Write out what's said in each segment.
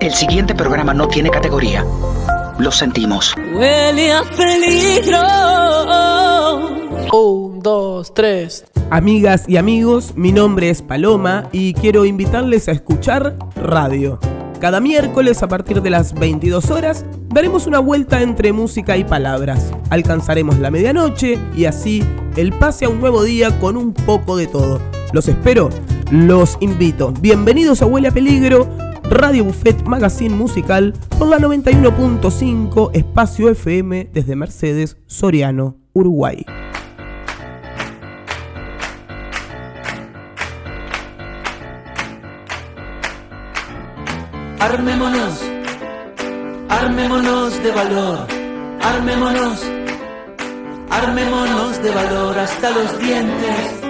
El siguiente programa no tiene categoría. Lo sentimos. Huele a peligro. Un, dos, tres. Amigas y amigos, mi nombre es Paloma y quiero invitarles a escuchar radio. Cada miércoles a partir de las 22 horas daremos una vuelta entre música y palabras. Alcanzaremos la medianoche y así el pase a un nuevo día con un poco de todo. Los espero, los invito. Bienvenidos a Huele a Peligro, Radio Buffet Magazine Musical por la 91.5 Espacio FM desde Mercedes, Soriano, Uruguay. Armémonos, armémonos de valor, armémonos, armémonos de valor hasta los dientes.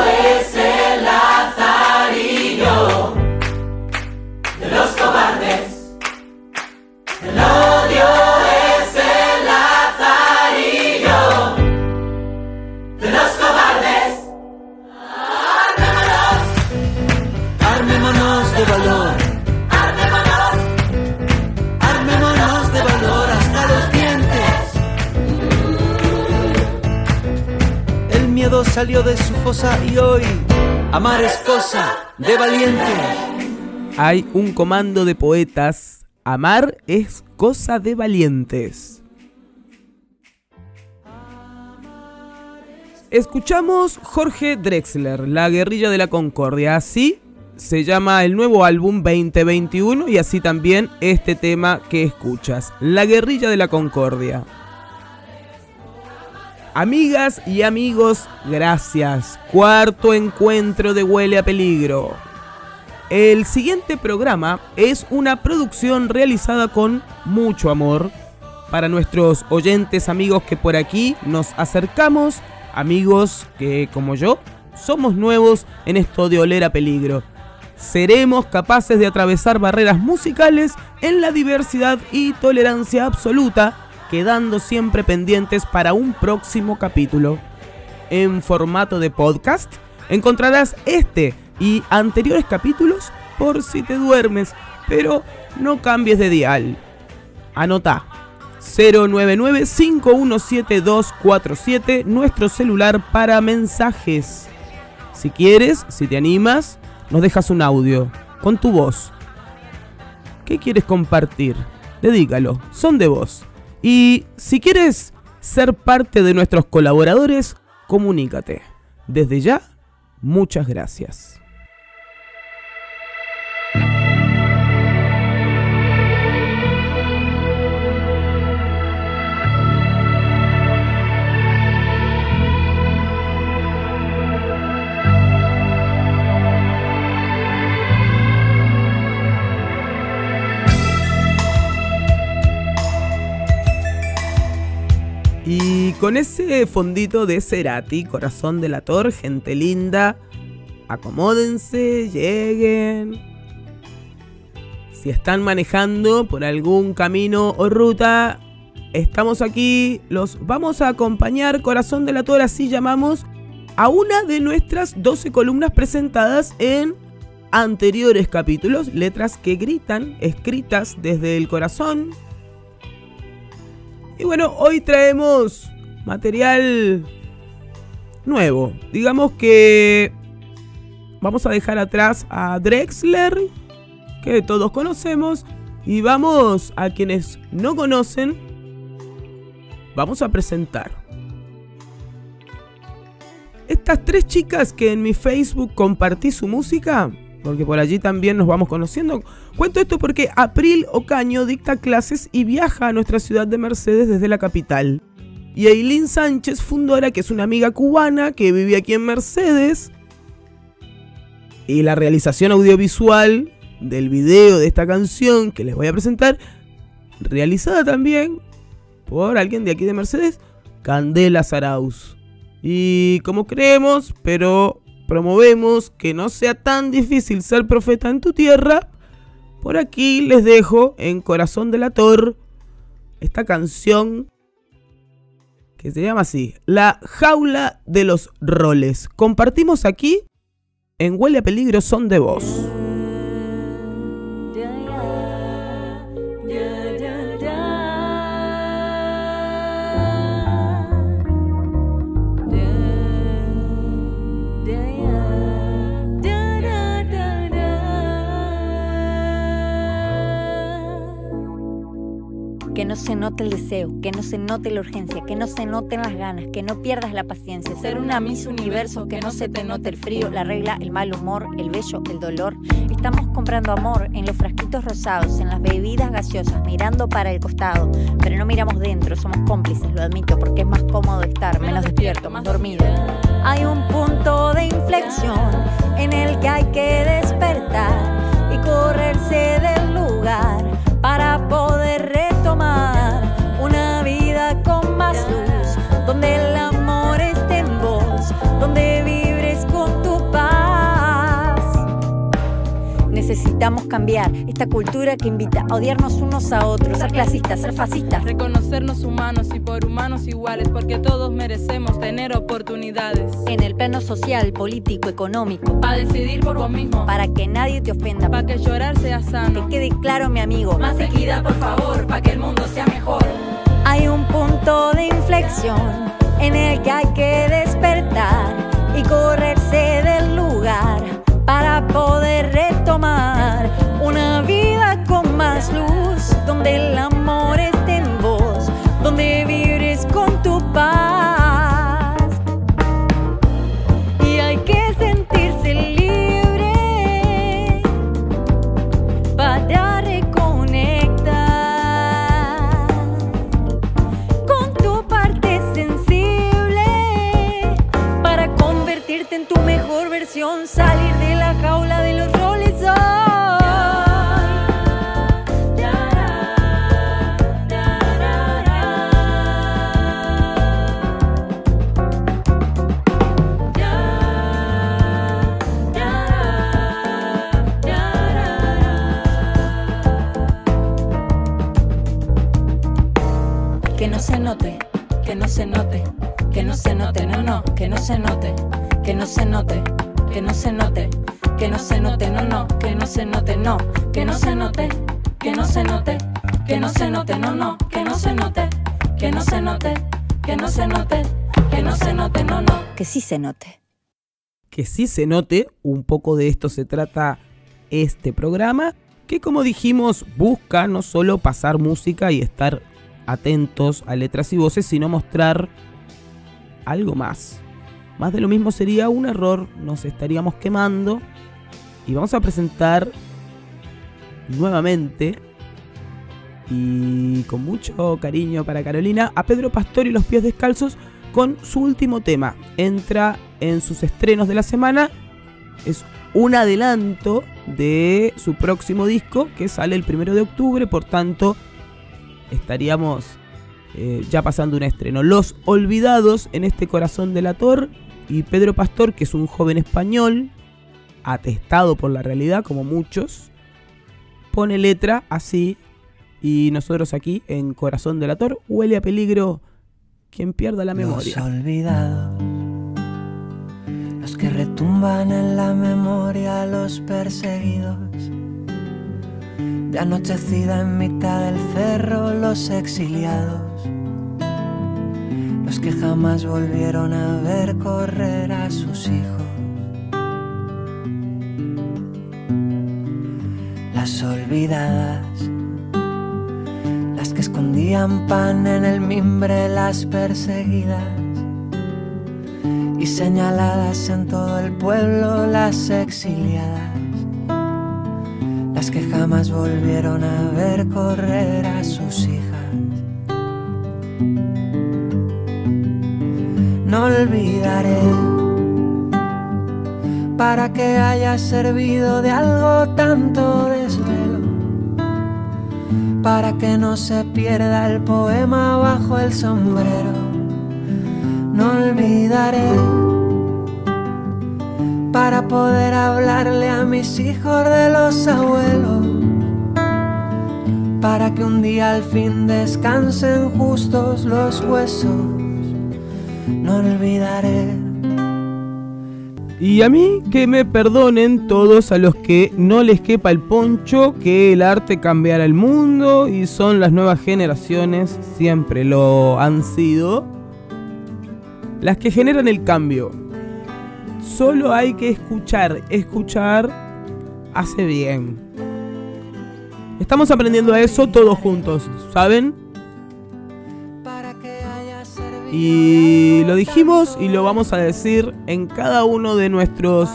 Salió de su fosa y hoy amar es cosa de valientes. Hay un comando de poetas. Amar es cosa de valientes. Escuchamos Jorge Drexler, La guerrilla de la concordia. Así se llama el nuevo álbum 2021 y así también este tema que escuchas, La guerrilla de la concordia. Amigas y amigos, gracias. Cuarto encuentro de Huele a Peligro. El siguiente programa es una producción realizada con mucho amor para nuestros oyentes amigos que por aquí nos acercamos, amigos que como yo somos nuevos en esto de oler a peligro. Seremos capaces de atravesar barreras musicales en la diversidad y tolerancia absoluta, quedando siempre pendientes para un próximo capítulo. En formato de podcast encontrarás este y anteriores capítulos por si te duermes, pero no cambies de dial. Anota 099-517-247, nuestro celular para mensajes. Si quieres, si te animas, nos dejas un audio con tu voz. ¿Qué quieres compartir? Dedícalo, son de voz. Y si quieres ser parte de nuestros colaboradores, comunícate. Desde ya, muchas gracias. Y con ese fondito de Cerati, corazón delator, gente linda, acomódense, lleguen. Si están manejando por algún camino o ruta, estamos aquí, los vamos a acompañar, corazón delator, así llamamos a una de nuestras 12 columnas presentadas en anteriores capítulos, letras que gritan, escritas desde el corazón, y bueno, hoy traemos material nuevo. Digamos que vamos a dejar atrás a Drexler, que todos conocemos, y vamos a quienes no conocen, vamos a presentar. Estas tres chicas que en mi Facebook compartí su música, porque por allí también nos vamos conociendo. Cuento esto porque April Ocaño dicta clases y viaja a nuestra ciudad de Mercedes desde la capital. Y Eileen Sánchez, fundora, que es una amiga cubana que vive aquí en Mercedes. Y la realización audiovisual del video de esta canción que les voy a presentar, realizada también por alguien de aquí de Mercedes, Candela Saraus. Y como creemos, pero promovemos que no sea tan difícil ser profeta en tu tierra, por aquí les dejo en Corazón del Ator esta canción que se llama así, La jaula de los roles. Compartimos aquí en Huele a Peligro Son de Voz. Que no se note el deseo, que no se note la urgencia, que no se noten las ganas, que no pierdas la paciencia. Ser una Miss Universo, que no se te note el frío, la regla, el mal humor, el bello, el dolor. Estamos comprando amor en los frasquitos rosados, en las bebidas gaseosas, mirando para el costado. Pero no miramos dentro, somos cómplices, lo admito, porque es más cómodo estar menos despierto, más dormido. Hay un punto de inflexión en el que hay que despertar y correrse del lugar para poder una vida con más luz, donde el Necesitamos cambiar esta cultura que invita a odiarnos unos a otros, ser clasistas, ser fascistas, reconocernos humanos y por humanos iguales, porque todos merecemos tener oportunidades. En el plano social, político, económico, para decidir por vos mismo, para que nadie te ofenda, para que llorar sea sano, que quede claro, mi amigo, más equidad, por favor, para que el mundo sea mejor. Hay un punto de inflexión en el que hay que despertar y correrse del lugar para poder retomar una vida con más luz, donde el amor esté en vos, donde vibres con tu paz. No, que no se note, que no se note, que no se note, que no se note, no, no, que no se note, no, que no se note, que no se note, que no se note, no, no, que no se note, que no se note, que no se note, que no se note, no, no. Que sí se note. que sí se note, un poco de esto se trata este programa, que como dijimos busca no solo pasar música y estar atentos a letras y voces, sino mostrar algo más. Más de lo mismo sería un error, nos estaríamos quemando y vamos a presentar nuevamente y con mucho cariño para Carolina a Pedro Pastor y los pies descalzos con su último tema. Entra en sus estrenos de la semana. Es un adelanto de su próximo disco que sale el primero de octubre. Por tanto, estaríamos eh, ya pasando un estreno. Los Olvidados en este corazón del ator. Y Pedro Pastor, que es un joven español, atestado por la realidad, como muchos, pone letra así. Y nosotros aquí, en Corazón del Ator, huele a peligro quien pierda la memoria. Los olvidados, los que retumban en la memoria, los perseguidos. De anochecida en mitad del cerro, los exiliados. Los que jamás volvieron a ver correr a sus hijos. Las olvidadas las que escondían pan en el mimbre, las perseguidas, y señaladas en todo el pueblo las exiliadas, las que jamás volvieron a ver correr a sus hijas. No olvidaré. Para que haya servido de algo tanto desvelo, para que no se pierda el poema bajo el sombrero no olvidaré. Para poder hablarle a mis hijos de los abuelos, para que un día al fin descansen justos los huesos, no olvidaré. Y a mí que me perdonen todos a los que no les quepa el poncho, que el arte cambiará el mundo y son las nuevas generaciones, siempre lo han sido las que generan el cambio. Solo hay que escuchar, escuchar hace bien. Estamos aprendiendo a eso todos juntos, ¿saben? Y lo dijimos y lo vamos a decir en cada uno de nuestros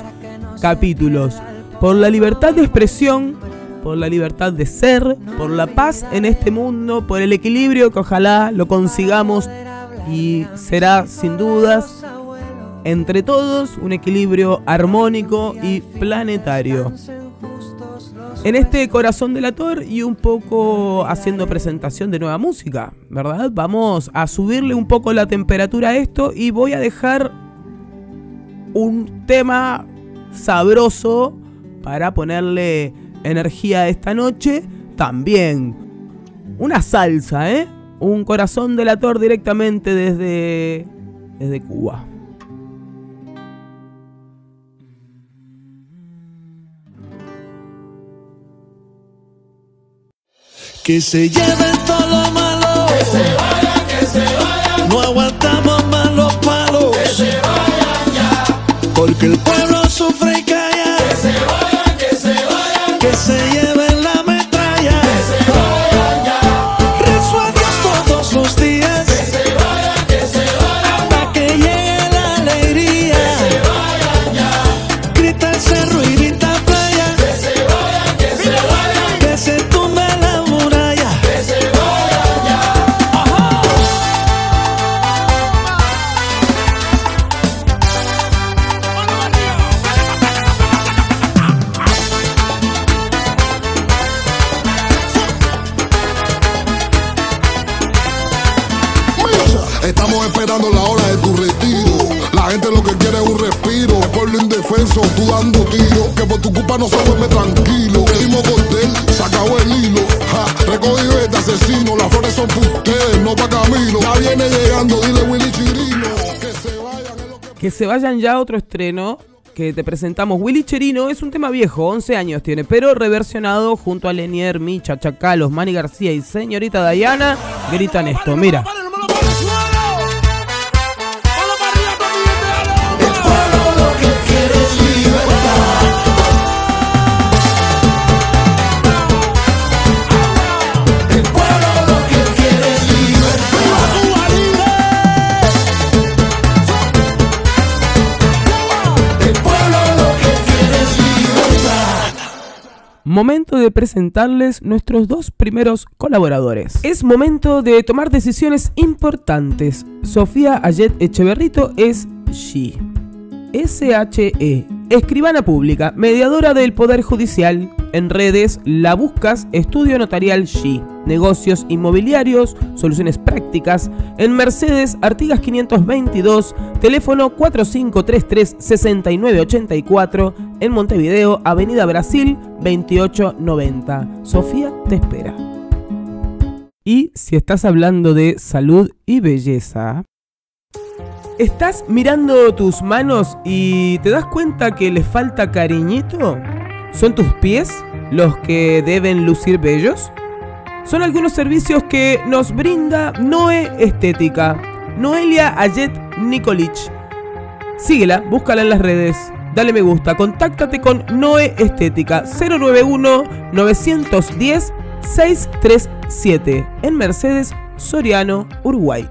capítulos. Por la libertad de expresión, por la libertad de ser, por la paz en este mundo, por el equilibrio que ojalá lo consigamos y será sin dudas entre todos un equilibrio armónico y planetario. En este corazón del ator y un poco haciendo presentación de nueva música, ¿verdad? Vamos a subirle un poco la temperatura a esto y voy a dejar un tema sabroso para ponerle energía esta noche. También una salsa, ¿eh? un corazón delator directamente desde, desde Cuba. Que se lleven todo lo malo. Que se vayan, que se vayan. No aguantamos más los palos. Que se vayan ya. Porque el pueblo sufre y calla. Que se vayan, que se vayan. Que se lleven lo que quiere es un respiro. Se se este asesino. Las flores son para ustedes, no pa' camino. Ya viene llegando, dile Willy. Que se vayan que se vayan ya a otro estreno que te presentamos. Willy Cherino es un tema viejo, 11 años tiene, pero reversionado junto a Lenier, Micha, Chacalos, Manny García y señorita Diana. Gritan esto, mira. Momento de presentarles nuestros dos primeros colaboradores. Es momento de tomar decisiones importantes. Sofía Ayet Echeverrito es She. SHE, escribana pública, mediadora del Poder Judicial. En redes la buscas Estudio Notarial She. Negocios inmobiliarios, soluciones prácticas. En Mercedes, Artigas 522, teléfono 4533-6984. En Montevideo, Avenida Brasil 2890. Sofía te espera. Y si estás hablando de salud y belleza, ¿Estás mirando tus manos y te das cuenta que les falta cariñito? ¿Son tus pies los que deben lucir bellos? Son algunos servicios que nos brinda Noe Estética. Noelia Ayet Nikolich. Síguela, búscala en las redes. Dale me gusta, contáctate con Noe Estética 091 910 637 en Mercedes Soriano, Uruguay.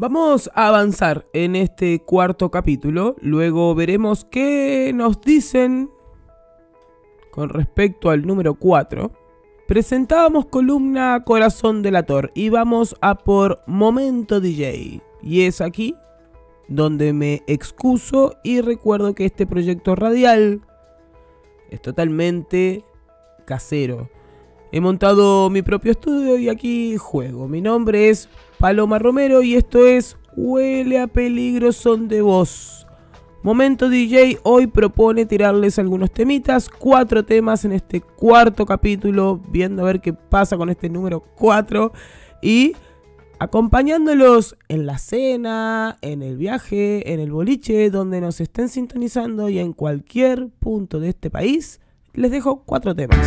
Vamos a avanzar en este cuarto capítulo, luego veremos qué nos dicen con respecto al número 4. Presentábamos columna Corazón Delator y vamos a por Momento DJ. Y es aquí donde me excuso y recuerdo que este proyecto radial es totalmente casero. He montado mi propio estudio y aquí juego. Mi nombre es Paloma Romero y esto es Huele a peligro son de voz. Momento DJ hoy propone tirarles algunos temitas, cuatro temas en este cuarto capítulo, viendo a ver qué pasa con este número 4 y acompañándolos en la cena, en el viaje, en el boliche, donde nos estén sintonizando y en cualquier punto de este país, les dejo cuatro temas.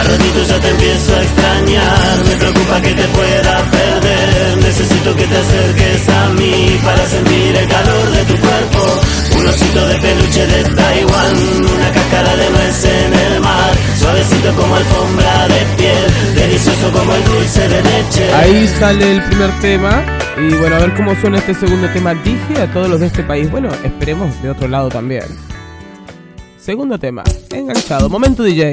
a ratitos ya te empiezo a extrañar, me preocupa que te pueda perder, necesito que te acerques a mí para sentir el calor de tu cuerpo, un osito de peluche de Taiwán, una cáscara de nuez en el mar, suavecito como alfombra de piel, delicioso como el dulce de leche. Ahí sale el primer tema. Y bueno, a ver cómo suena este segundo tema. Dije a todos los de este país. Bueno, esperemos de otro lado también. Segundo tema. Enganchado. Momento DJ.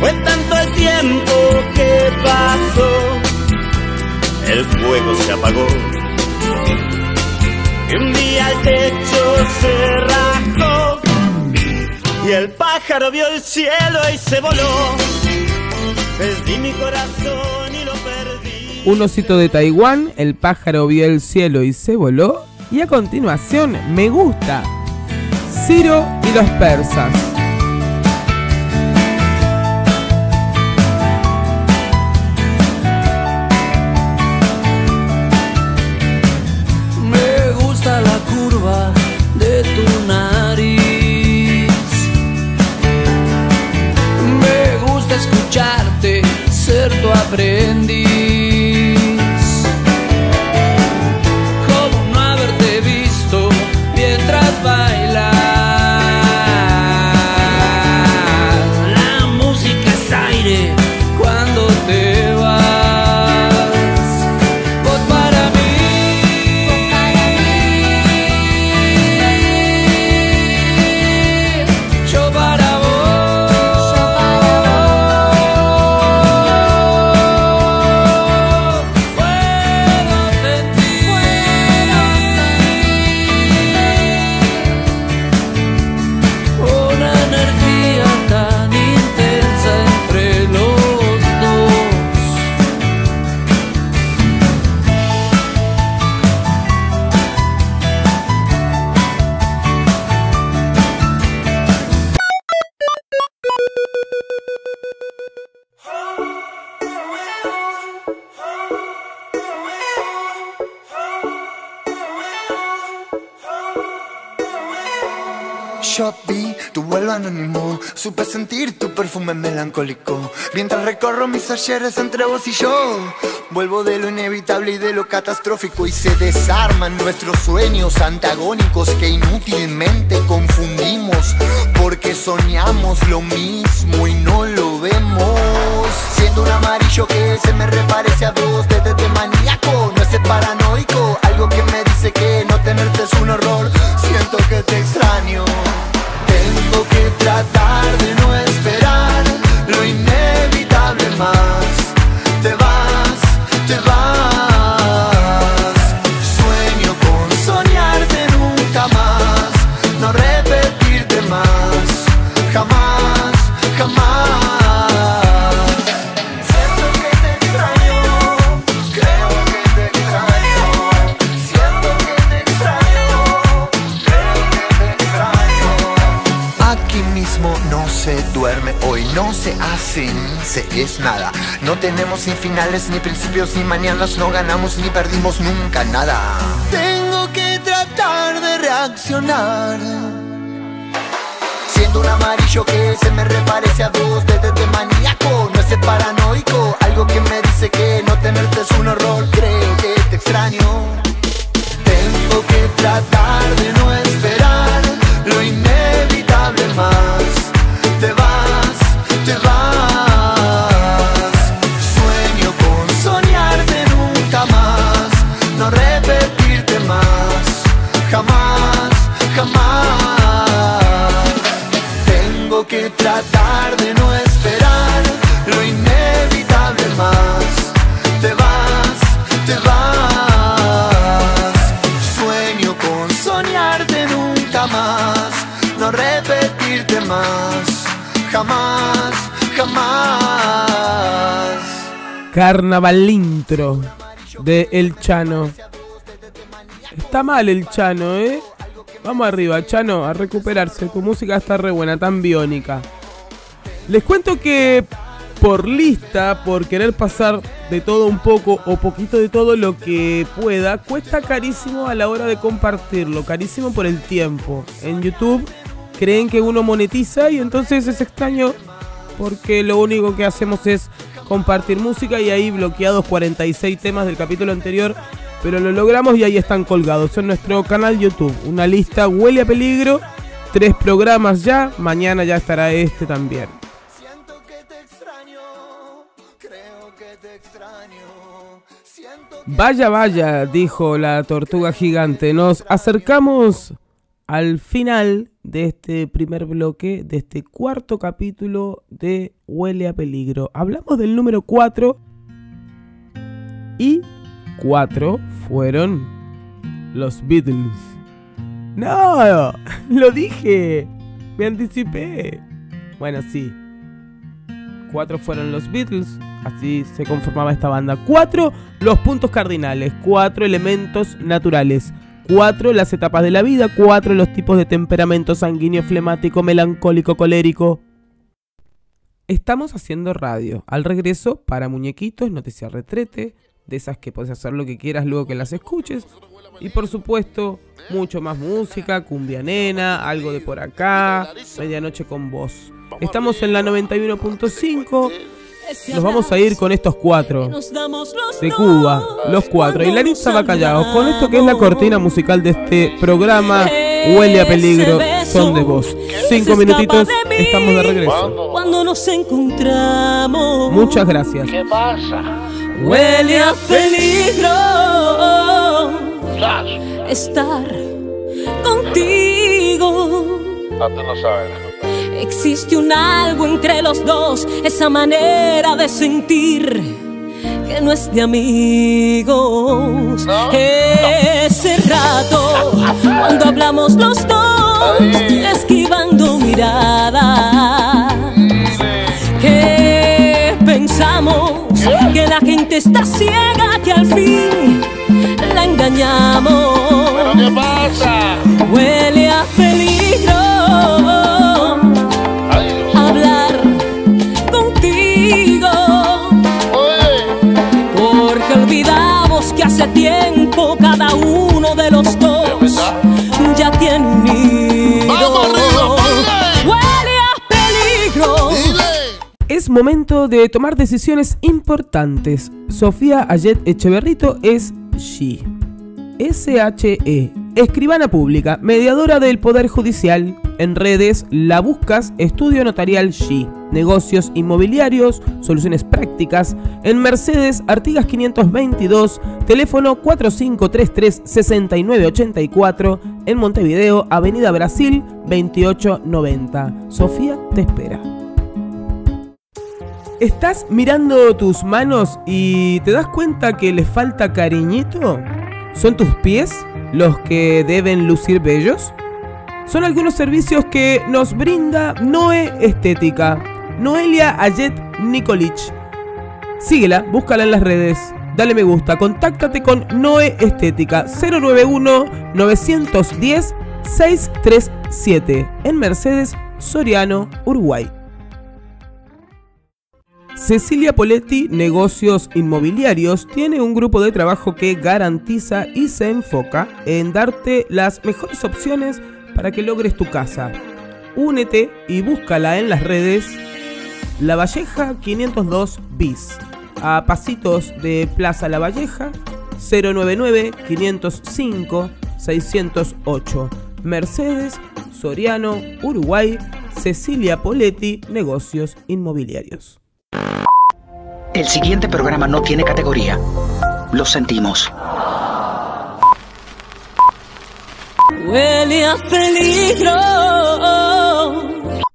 Fue tanto el tiempo que pasó, el fuego se apagó. Y un el techo se rajó y el pájaro vio el cielo y se voló. Perdí mi corazón y lo perdí. Un osito de Taiwán. El pájaro vio el cielo y se voló. Y a continuación, me gusta. Ciro y los persas. Ser Mientras recorro mis ayeres entre vos y yo, vuelvo de lo inevitable y de lo catastrófico y se desarman nuestros sueños antagónicos que inútilmente confundimos porque soñamos lo mismo y no lo vemos. Siendo un amarillo que se me reparece a vos, desde de maníaco, no es paranoico, algo que me dice que no tenerte es un horror. Siento que te extraño. Tengo que tratar de es nada. No tenemos ni finales, ni principios, ni mañanas, no ganamos ni perdimos nunca nada. Tengo que tratar de reaccionar. Siendo un amarillo que se me reparece a vos desde de maníaco, no es paranoico, algo que me dice que no tenerte es un horror, creo que te extraño. Tengo que tratar de no esperar lo Carnaval intro de El Chano. Está mal el Chano, ¿eh? Vamos arriba, Chano, a recuperarse. Tu música está re buena, tan biónica. Les cuento que por lista, por querer pasar de todo un poco o poquito de todo lo que pueda, cuesta carísimo a la hora de compartirlo, carísimo por el tiempo. En YouTube creen que uno monetiza y entonces es extraño porque lo único que hacemos es compartir música y ahí bloqueados 46 temas del capítulo anterior, pero lo logramos y ahí están colgados en nuestro canal YouTube. Una lista huele a peligro, tres programas ya, mañana ya estará este también. Vaya, vaya, dijo la tortuga gigante. Nos acercamos al final de este primer bloque, de este cuarto capítulo de Huele a Peligro. Hablamos del número 4 y 4 fueron los Beatles. No, lo dije, me anticipé. Bueno, sí. Cuatro fueron los Beatles, así se conformaba esta banda. Cuatro los puntos cardinales, cuatro elementos naturales, cuatro las etapas de la vida, cuatro los tipos de temperamento sanguíneo, flemático, melancólico, colérico. Estamos haciendo radio. Al regreso, para muñequitos, noticia retrete, de esas que puedes hacer lo que quieras luego que las escuches. Y por supuesto, mucho más música, cumbia nena, algo de por acá, medianoche con vos. Estamos en la 91.5. Nos vamos a ir con estos cuatro de Cuba, los cuatro. Y Larissa Bacallao, con esto que es la cortina musical de este programa, huele a peligro, son de vos. Cinco minutitos, estamos de regreso. Cuando nos encontramos. Muchas gracias. ¿Qué pasa? Huele a peligro estar contigo. Tú no sabes. Existe un algo entre los dos, esa manera de sentir que no es de amigos. Ese rato, cuando hablamos los dos, esquivando miradas. Que pensamos que la gente está ciega, que al fin la engañamos. ¿Pero qué pasa? Huele hace tiempo cada uno de los dos ya tiene un nido. Huele a peligro. Es momento de tomar decisiones importantes. Sofía Ayet Echeverrito es She. SHE, escribana pública, mediadora del Poder Judicial. En redes la buscas Estudio Notarial She. Negocios inmobiliarios, soluciones prácticas. En Mercedes, Artigas 522, teléfono 4533-6984. En Montevideo, Avenida Brasil 2890. Sofía te espera. ¿Estás mirando tus manos y te das cuenta que les falta cariñito? ¿Son tus pies los que deben lucir bellos? Son algunos servicios que nos brinda Noe Estética. Noelia Ayet Nikolich. Síguela, búscala en las redes. Dale me gusta, contáctate con Noe Estética 091 910 637 en Mercedes Soriano, Uruguay. Cecilia Poletti Negocios Inmobiliarios tiene un grupo de trabajo que garantiza y se enfoca en darte las mejores opciones para que logres tu casa. Únete y búscala en las redes La Valleja 502 bis. A pasitos de Plaza La Valleja 099 505 608. Mercedes, Soriano, Uruguay, Cecilia Poletti Negocios Inmobiliarios. El siguiente programa no tiene categoría. Lo sentimos. Huele a peligro.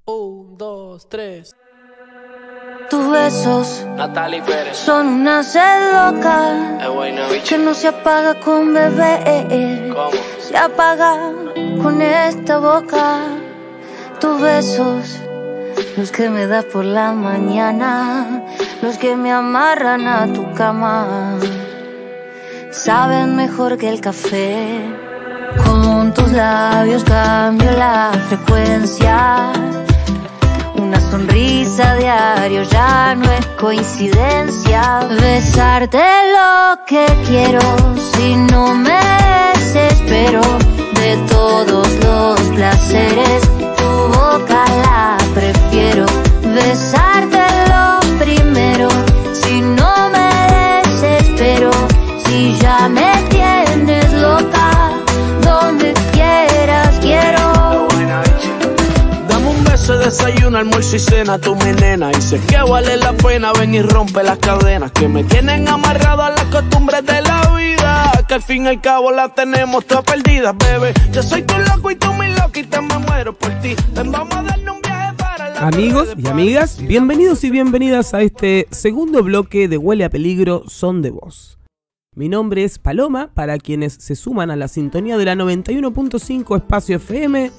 Un, dos, tres. Tus besos Natalie Pérez. son una sed loca que no se apaga con bebé. ¿Cómo? Se apaga con esta boca. Tus besos, los que me das por la mañana, los que me amarran a tu cama, saben mejor que el café. Con tus labios cambio la frecuencia. Una sonrisa diario ya no es coincidencia. Besarte lo que quiero, si no me desespero de todos los placeres. Tu boca la prefiero. Besarte lo primero, si no me desespero. Si ya me tienes loca, donde quieras quiero. Dame un beso, desayuno, almuerzo y cena, tú mi nena. Y sé que vale la pena ven y rompe las cadenas que me tienen amarrado a las costumbres de la vida. Que al fin y al cabo la tenemos todas perdidas, bebé. Yo soy tu loco y tú mi loquita, me muero por ti. Vamos a darle un viaje Amigos y amigas, bienvenidos y bienvenidas a este segundo bloque de Huele a Peligro Son de Voz. Mi nombre es Paloma, para quienes se suman a la sintonía de la 91.5 Espacio FM.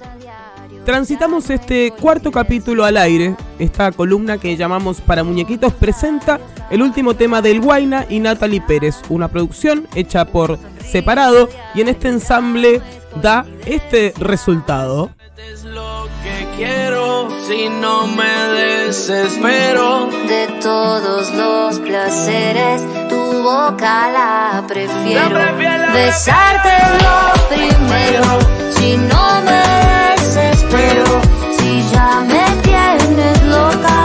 Transitamos este cuarto capítulo al aire. Esta columna que llamamos Para Muñequitos presenta el último tema del Guaina y Natalie Pérez, una producción hecha por separado y en este ensamble da este resultado. Quiero, si no me desespero. De todos los placeres, tu boca la prefiero. La prefiero, Besarte lo primero, si no me desespero. Si ya me tienes loca,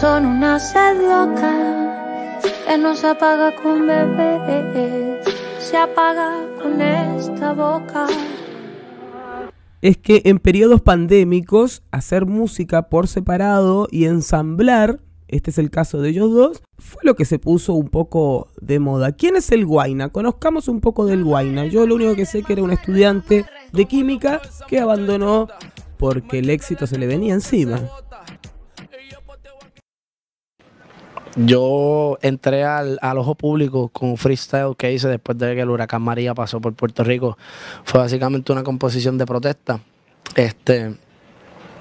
son una sed loca que no se apaga con bebé, se apaga con esta boca. es que en periodos pandémicos hacer música por separado y ensamblar, este es el caso de ellos dos, fue lo que se puso un poco de moda. ¿Quién es el Guaina? Conozcamos un poco del Guaina. Yo lo único que sé que era un estudiante de química que abandonó porque el éxito se le venía encima. Yo entré al, al ojo público con un freestyle que hice después de que el huracán María pasó por Puerto Rico. Fue básicamente una composición de protesta. Este,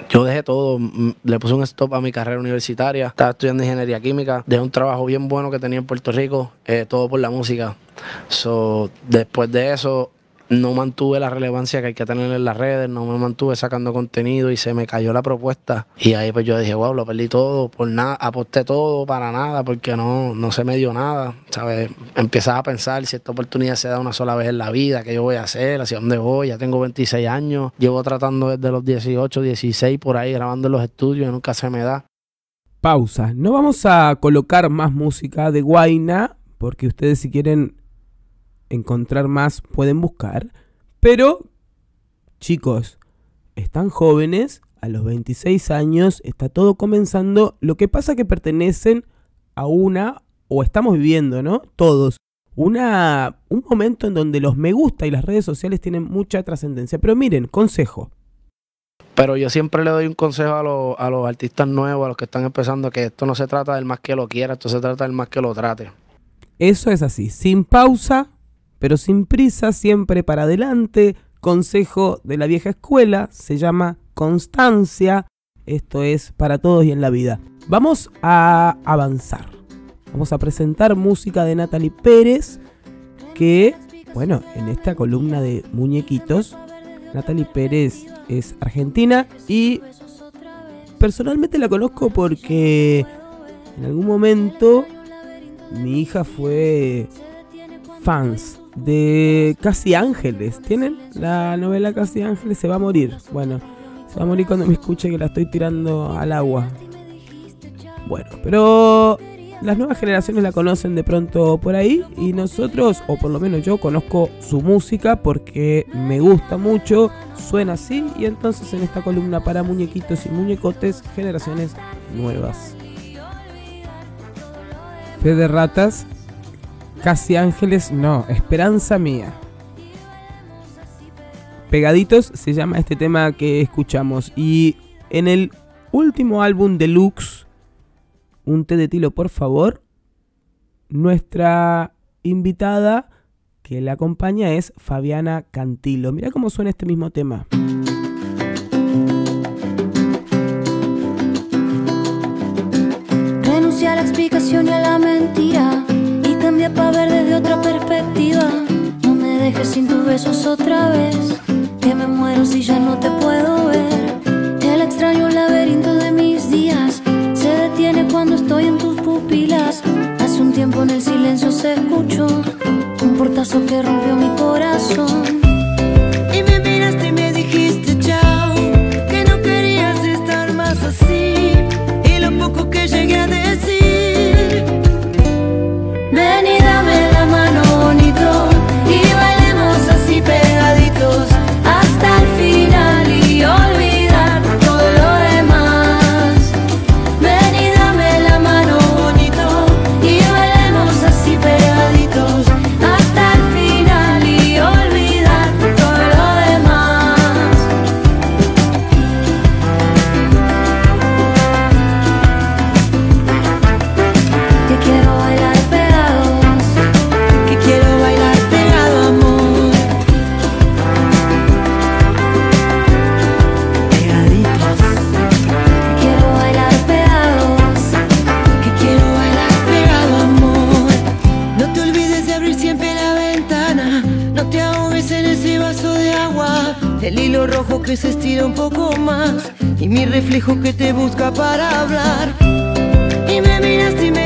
yo dejé todo, le puse un stop a mi carrera universitaria, estaba estudiando ingeniería química, dejé un trabajo bien bueno que tenía en Puerto Rico, eh, todo por la música. So, después de eso, no mantuve la relevancia que hay que tener en las redes, no me mantuve sacando contenido y se me cayó la propuesta. Y ahí pues yo dije, wow, lo perdí todo, por nada, aposté todo para nada, porque no, no se me dio nada, ¿sabes? Empiezas a pensar si esta oportunidad se da una sola vez en la vida, qué yo voy a hacer, hacia dónde voy, ya tengo 26 años, llevo tratando desde los 18, 16 por ahí grabando en los estudios y nunca se me da. Pausa. No vamos a colocar más música de Guaina, porque ustedes si quieren encontrar más pueden buscar. Pero, chicos, están jóvenes, a los 26 años, está todo comenzando. Lo que pasa que pertenecen a una, o estamos viviendo, ¿no? Todos. Una, un momento en donde los me gusta y las redes sociales tienen mucha trascendencia. Pero miren, consejo. Pero yo siempre le doy un consejo a, los, a los artistas nuevos, a los que están empezando, que esto no se trata del más que lo quiera, esto se trata del más que lo trate. Eso es así, sin pausa, pero sin prisa, siempre para adelante. Consejo de la vieja escuela, se llama constancia. Esto es para todos y en la vida. Vamos a avanzar. Vamos a presentar música de Natalie Pérez, que, bueno, en esta columna de muñequitos, Natalie Pérez es argentina y personalmente la conozco porque en algún momento mi hija fue fans de Casi Ángeles. ¿Tienen la novela Casi Ángeles? Se va a morir. Bueno, se va a morir cuando me escuche que la estoy tirando al agua. Bueno, pero las nuevas generaciones la conocen de pronto por ahí y nosotros, o por lo menos yo, conozco su música porque me gusta mucho, suena así y entonces en esta columna para muñequitos y muñecotes, generaciones nuevas. Fe de ratas Casi Ángeles, no, Esperanza Mía. Pegaditos se llama este tema que escuchamos. Y en el último álbum deluxe, Un té de tilo, por favor, nuestra invitada que la acompaña es Fabiana Cantilo. Mira cómo suena este mismo tema. Renuncia a la explicación y a la mentira para ver desde otra perspectiva. No me dejes sin tus besos otra vez. Que me muero si ya no te puedo ver. El extraño laberinto de mis días se detiene cuando estoy en tus pupilas. Hace un tiempo en el silencio se escuchó un portazo que rompió mi corazón. Y me miraste y me dijiste chao, que no querías estar más así. Y lo poco que llegué a decir. se y mi reflejo que te busca para hablar. Y me miraste y me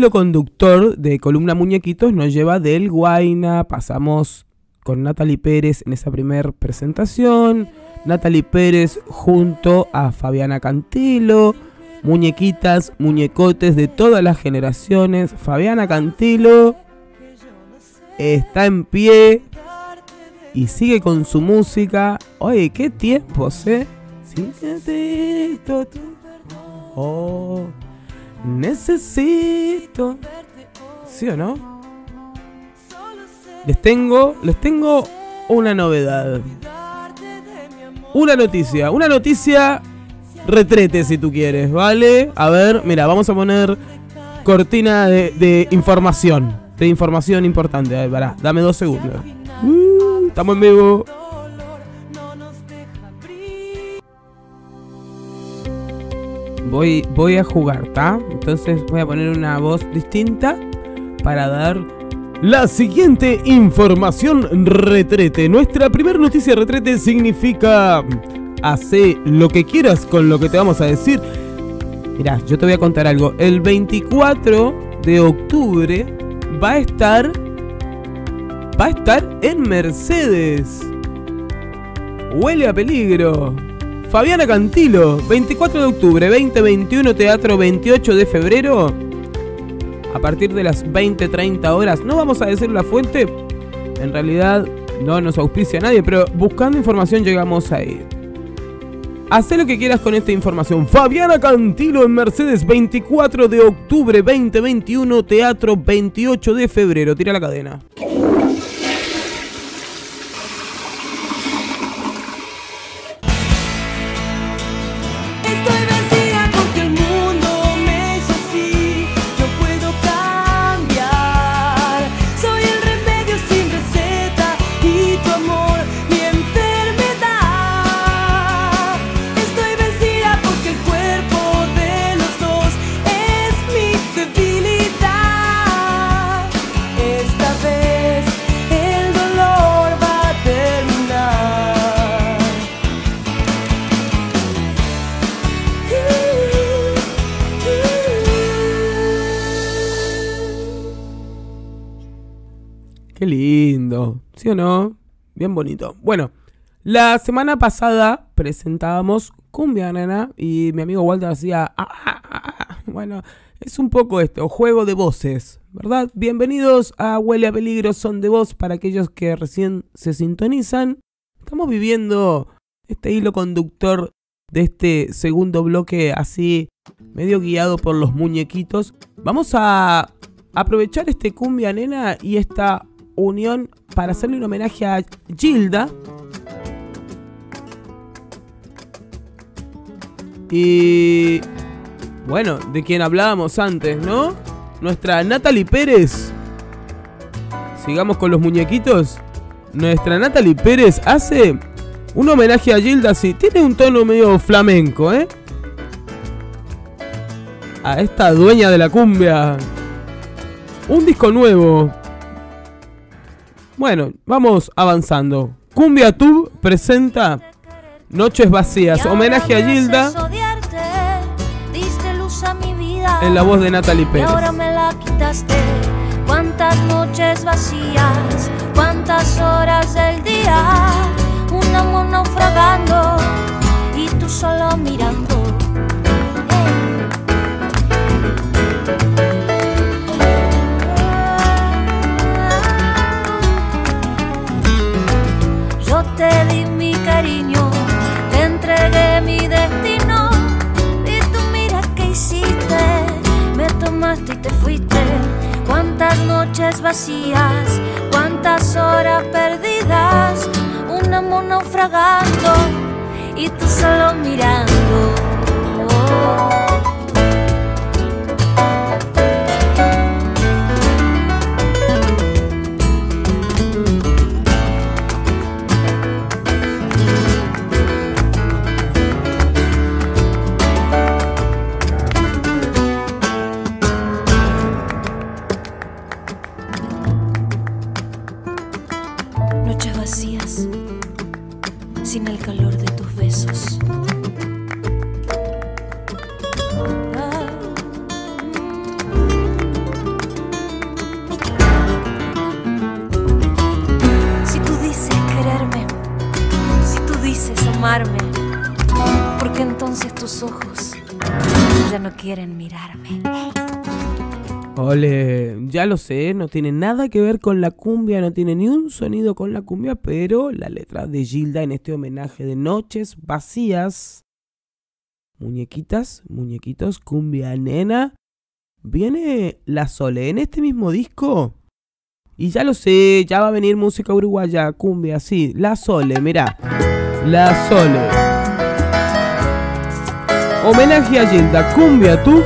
hilo conductor de Columna Muñequitos nos lleva del Guaina, pasamos con Natalie Pérez en esa primera presentación, Natalie Pérez junto a Fabiana Cantilo, muñequitas, muñecotes de todas las generaciones, Fabiana Cantilo está en pie y sigue con su música. Oye, qué tiempos, ¿eh? Oh. Necesito. ¿Sí o no? Les tengo, les tengo una novedad. Una noticia, una noticia retrete si tú quieres, ¿vale? A ver, mira, vamos a poner cortina de, información, de información importante. A ver, pará, dame dos segundos. Uh, estamos en vivo. Voy, voy a jugar, ¿está? Entonces voy a poner una voz distinta para dar la siguiente información retrete. Nuestra primera noticia retrete significa hace lo que quieras con lo que te vamos a decir. Mirá, yo te voy a contar algo. El 24 de octubre va a estar va a estar en Mercedes. Huele a peligro. Fabiana Cantilo, 24 de octubre, 2021, Teatro 28 de febrero. A partir de las 20-30 horas, no vamos a decir la fuente, en realidad no nos auspicia nadie, pero buscando información llegamos ahí. Haz lo que quieras con esta información. Fabiana Cantilo en Mercedes, 24 de octubre 2021, Teatro 28 de febrero. Tira la cadena. Bien bonito. Bueno, la semana pasada presentábamos Cumbia Nena y mi amigo Walter hacía... Ah, ah, ah, bueno, es un poco esto, juego de voces, ¿verdad? Bienvenidos a Huele a Peligro, son de voz para aquellos que recién se sintonizan. Estamos viviendo este hilo conductor de este segundo bloque así medio guiado por los muñequitos. Vamos a aprovechar este cumbia nena y esta unión para hacerle un homenaje a Gilda. Y bueno, de quien hablábamos antes, ¿no? Nuestra Natalie Pérez. Sigamos con los muñequitos. Nuestra Natalie Pérez hace un homenaje a Gilda, sí. Tiene un tono medio flamenco, ¿eh? A esta dueña de la cumbia. Un disco nuevo. Bueno, vamos avanzando. Cumbia Tube presenta Noches Vacías, homenaje a Gilda. En la voz de Natalie Pérez. ahora me la quitaste. Cuántas noches vacías, cuántas horas del día. Un amor naufragando y tú solo mirando. Y te fuiste. Cuántas noches vacías, cuántas horas perdidas, un amor naufragando y tú solo mirando. tus ya lo sé, no tiene nada que ver con la cumbia, no tiene ni un sonido con la cumbia, pero la letra de Gilda en este homenaje de Noches Vacías, muñequitas, muñequitos, cumbia nena, viene La Sole en este mismo disco. Y ya lo sé, ya va a venir música uruguaya, cumbia, sí, La Sole, mirá, La Sole. Homenaje a Gilda, cumbia tú.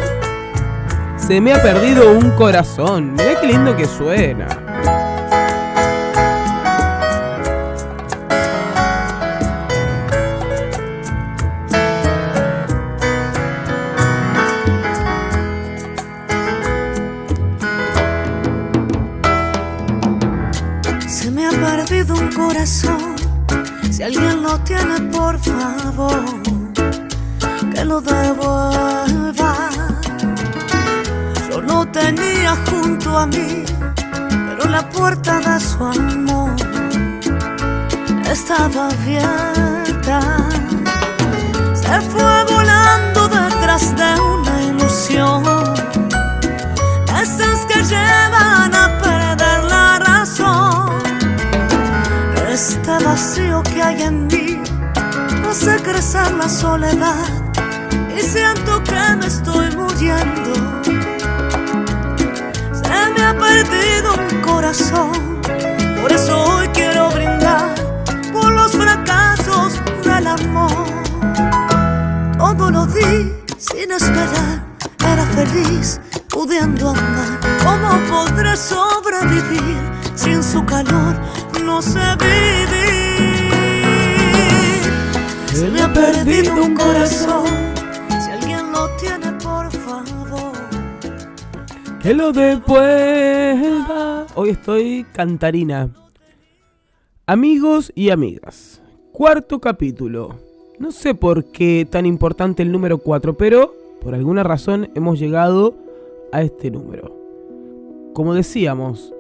Se me ha perdido un corazón. Mirá qué lindo que suena. Se me ha perdido un corazón. Si alguien lo tiene, por favor, que lo devuelva. Lo tenía junto a mí, pero la puerta de su amor estaba abierta. Se fue volando detrás de una ilusión. Esas que llevan a perder la razón. Este vacío que hay en mí hace crecer la soledad y siento que me estoy muriendo. Se me ha perdido un corazón, por eso hoy quiero brindar por los fracasos del amor. Todo lo di sin esperar, era feliz pudiendo amar. ¿Cómo podré sobrevivir sin su calor? No sé vivir. Se me ha perdido un corazón. Que lo devuelva. Hoy estoy cantarina. Amigos y amigas, cuarto capítulo. No sé por qué tan importante el número 4, pero por alguna razón hemos llegado a este número. Como decíamos,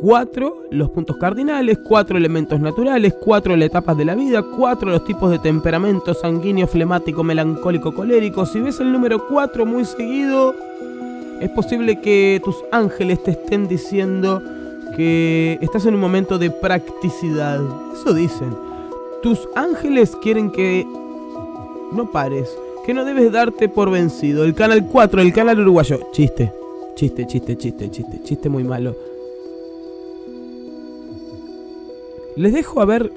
4 los puntos cardinales, 4 elementos naturales, 4 las etapas de la vida, 4 los tipos de temperamento sanguíneo, flemático, melancólico, colérico. Si ves el número 4 muy seguido, es posible que tus ángeles te estén diciendo que estás en un momento de practicidad. Eso dicen. Tus ángeles quieren que no pares, que no debes darte por vencido. El canal 4, el canal uruguayo. Chiste, chiste, chiste, chiste, chiste, chiste muy malo. Les dejo a ver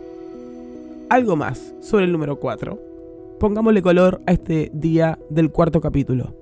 algo más sobre el número 4. Pongámosle color a este día del cuarto capítulo.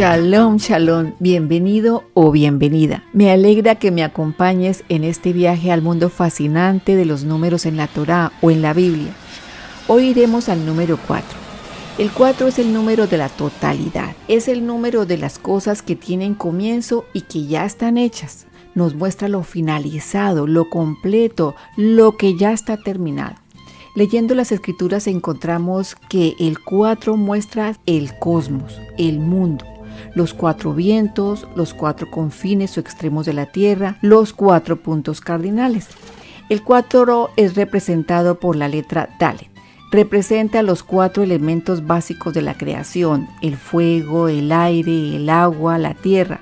Shalom, shalom, bienvenido o bienvenida. Me alegra que me acompañes en este viaje al mundo fascinante de los números en la Torá o en la Biblia. Hoy iremos al número 4. El 4 es el número de la totalidad, es el número de las cosas que tienen comienzo y que ya están hechas. Nos muestra lo finalizado, lo completo, lo que ya está terminado. Leyendo las escrituras encontramos que el 4 muestra el cosmos, el mundo, los cuatro vientos, los cuatro confines o extremos de la Tierra, los cuatro puntos cardinales. El 4 es representado por la letra Dalet. Representa los cuatro elementos básicos de la creación, el fuego, el aire, el agua, la tierra.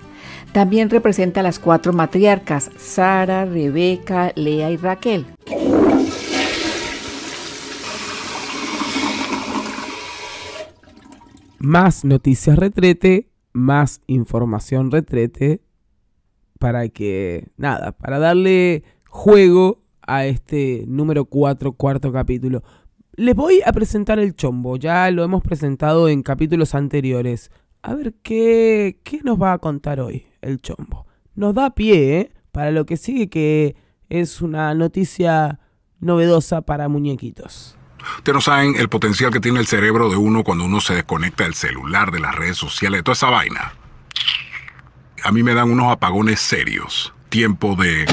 También representa las cuatro matriarcas, Sara, Rebeca, Lea y Raquel. Más noticias retrete, más información retrete para que, nada, para darle juego a este número 4, cuarto capítulo. Les voy a presentar el chombo, ya lo hemos presentado en capítulos anteriores. A ver qué, qué nos va a contar hoy el chombo. Nos da pie ¿eh? para lo que sigue que es una noticia novedosa para muñequitos. Ustedes no saben el potencial que tiene el cerebro de uno cuando uno se desconecta del celular, de las redes sociales, de toda esa vaina. A mí me dan unos apagones serios. Tiempo de...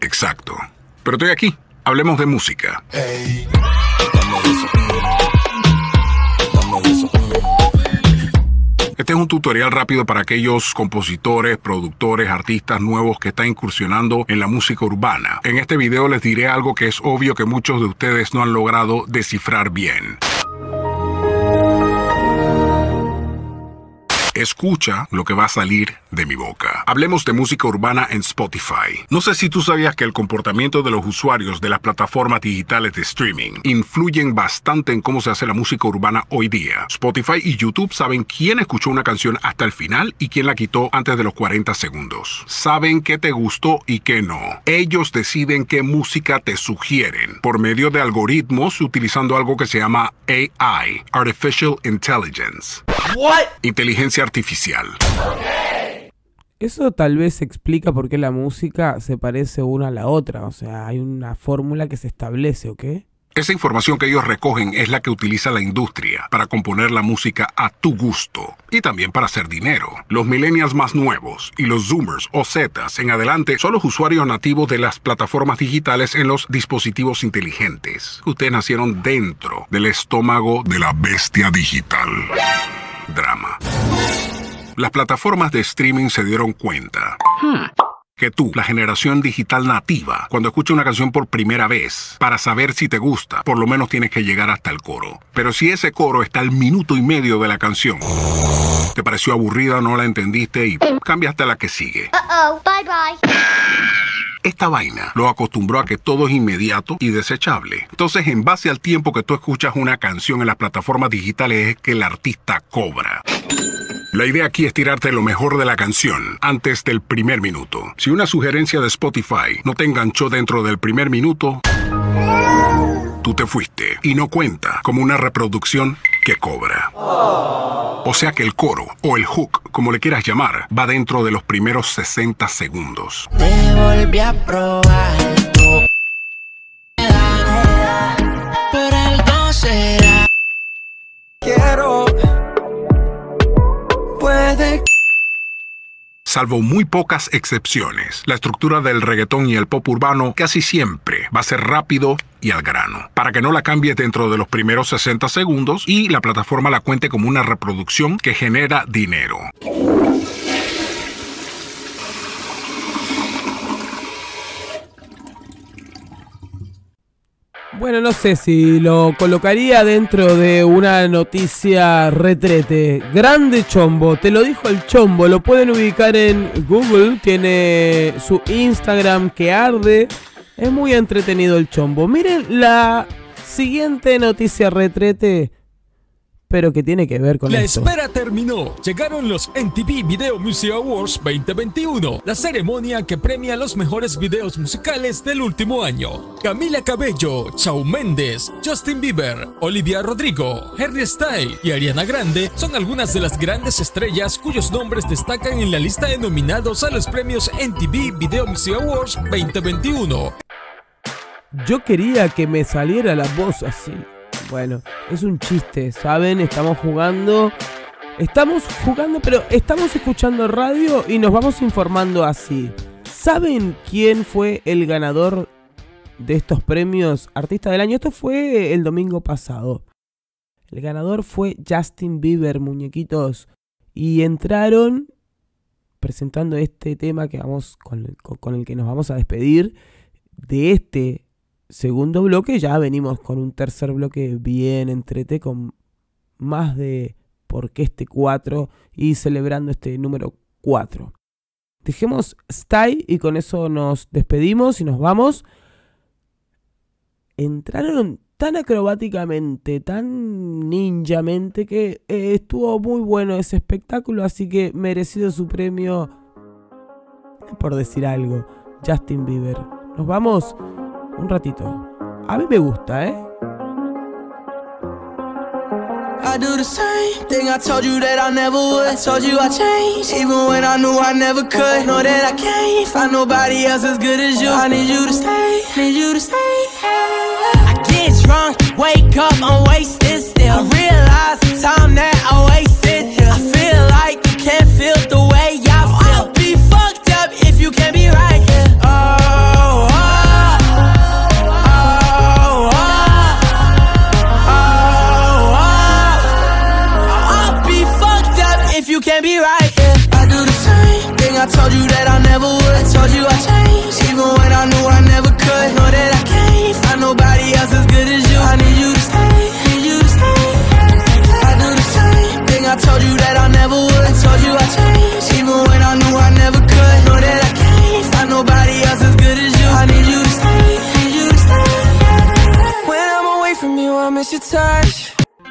Exacto. Pero estoy aquí. Hablemos de música. Hey. Este es un tutorial rápido para aquellos compositores, productores, artistas nuevos que están incursionando en la música urbana. En este video les diré algo que es obvio que muchos de ustedes no han logrado descifrar bien. Escucha lo que va a salir de mi boca. Hablemos de música urbana en Spotify. No sé si tú sabías que el comportamiento de los usuarios de las plataformas digitales de streaming influyen bastante en cómo se hace la música urbana hoy día. Spotify y YouTube saben quién escuchó una canción hasta el final y quién la quitó antes de los 40 segundos. Saben qué te gustó y qué no. Ellos deciden qué música te sugieren por medio de algoritmos utilizando algo que se llama AI, Artificial Intelligence. What? Inteligencia artificial. Eso tal vez explica por qué la música se parece una a la otra. O sea, hay una fórmula que se establece, ¿ok? Esa información que ellos recogen es la que utiliza la industria para componer la música a tu gusto y también para hacer dinero. Los millennials más nuevos y los zoomers o zetas en adelante son los usuarios nativos de las plataformas digitales en los dispositivos inteligentes. Ustedes nacieron dentro del estómago de la bestia digital. Drama. Las plataformas de streaming se dieron cuenta. Que tú, la generación digital nativa, cuando escuchas una canción por primera vez, para saber si te gusta, por lo menos tienes que llegar hasta el coro. Pero si ese coro está al minuto y medio de la canción, te pareció aburrida, no la entendiste y cambiaste a la que sigue. Uh-oh, bye bye. Esta vaina lo acostumbró a que todo es inmediato y desechable. Entonces, en base al tiempo que tú escuchas una canción en las plataformas digitales es que el artista cobra. La idea aquí es tirarte lo mejor de la canción antes del primer minuto. Si una sugerencia de Spotify no te enganchó dentro del primer minuto, tú te fuiste y no cuenta como una reproducción que cobra. O sea que el coro o el hook, como le quieras llamar, va dentro de los primeros 60 segundos. Te volví a probar. Salvo muy pocas excepciones, la estructura del reggaetón y el pop urbano casi siempre va a ser rápido y al grano, para que no la cambies dentro de los primeros 60 segundos y la plataforma la cuente como una reproducción que genera dinero. Bueno, no sé si lo colocaría dentro de una noticia retrete. Grande Chombo, te lo dijo el Chombo, lo pueden ubicar en Google, tiene su Instagram que arde. Es muy entretenido el Chombo. Miren la siguiente noticia retrete pero que tiene que ver con La esto. espera terminó. Llegaron los MTV Video Music Awards 2021, la ceremonia que premia los mejores videos musicales del último año. Camila Cabello, Shawn Mendes, Justin Bieber, Olivia Rodrigo, Harry Styles y Ariana Grande son algunas de las grandes estrellas cuyos nombres destacan en la lista de nominados a los premios MTV Video Music Awards 2021. Yo quería que me saliera la voz así. Bueno, es un chiste, ¿saben? Estamos jugando. Estamos jugando, pero estamos escuchando radio y nos vamos informando así. ¿Saben quién fue el ganador de estos premios Artista del Año? Esto fue el domingo pasado. El ganador fue Justin Bieber, muñequitos. Y entraron presentando este tema que vamos con, con el que nos vamos a despedir de este segundo bloque ya venimos con un tercer bloque bien entrete con más de por qué este 4 y celebrando este número 4. Dejemos Stay y con eso nos despedimos y nos vamos. Entraron tan acrobáticamente, tan ninjamente que eh, estuvo muy bueno ese espectáculo, así que merecido su premio por decir algo, Justin Bieber. Nos vamos un ratito. A mí me gusta, ¿eh? I do the same thing I told you that I never would. I told you I changed, even when I knew I never could. Know that I can't find nobody else as good as you. I need you to stay, need you to stay. I get drunk, wake up, I'm wasted still. I realize time that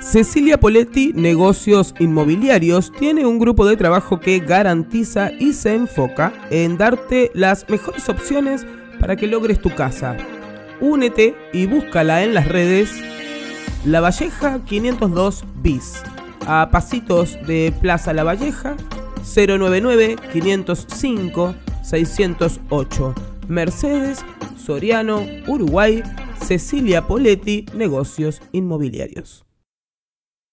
Cecilia Poletti Negocios Inmobiliarios tiene un grupo de trabajo que garantiza y se enfoca en darte las mejores opciones para que logres tu casa. Únete y búscala en las redes La Valleja 502 bis, a pasitos de Plaza La Valleja 099 505 608. Mercedes, Soriano, Uruguay, Cecilia Poletti Negocios Inmobiliarios.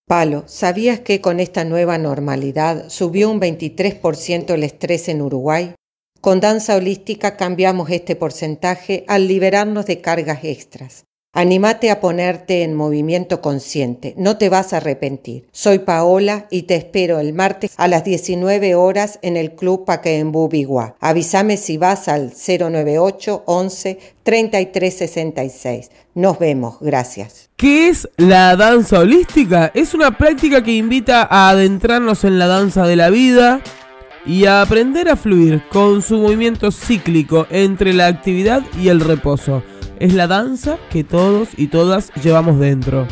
Palo, ¿sabías que con esta nueva normalidad subió un 23% el estrés en Uruguay? Con danza holística cambiamos este porcentaje al liberarnos de cargas extras. Animate a ponerte en movimiento consciente, no te vas a arrepentir. Soy Paola y te espero el martes a las 19 horas en el Club Paquembu Biguá. Avísame si vas al 098 11 3366. Nos vemos, gracias. ¿Qué es la danza holística? Es una práctica que invita a adentrarnos en la danza de la vida y a aprender a fluir con su movimiento cíclico entre la actividad y el reposo es la danza que todos y todas llevamos dentro.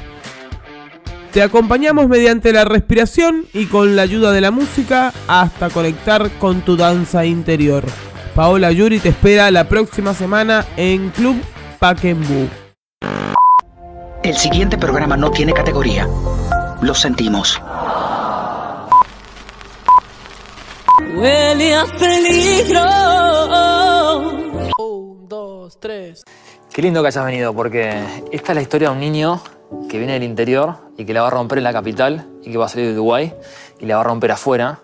Te acompañamos mediante la respiración y con la ayuda de la música hasta conectar con tu danza interior. Paola Yuri te espera la próxima semana en Club Paquembu. El siguiente programa no tiene categoría. Lo sentimos. Huele a peligro. Un, dos, tres. Qué lindo que hayas venido, porque esta es la historia de un niño que viene del interior y que la va a romper en la capital y que va a salir de Uruguay y la va a romper afuera.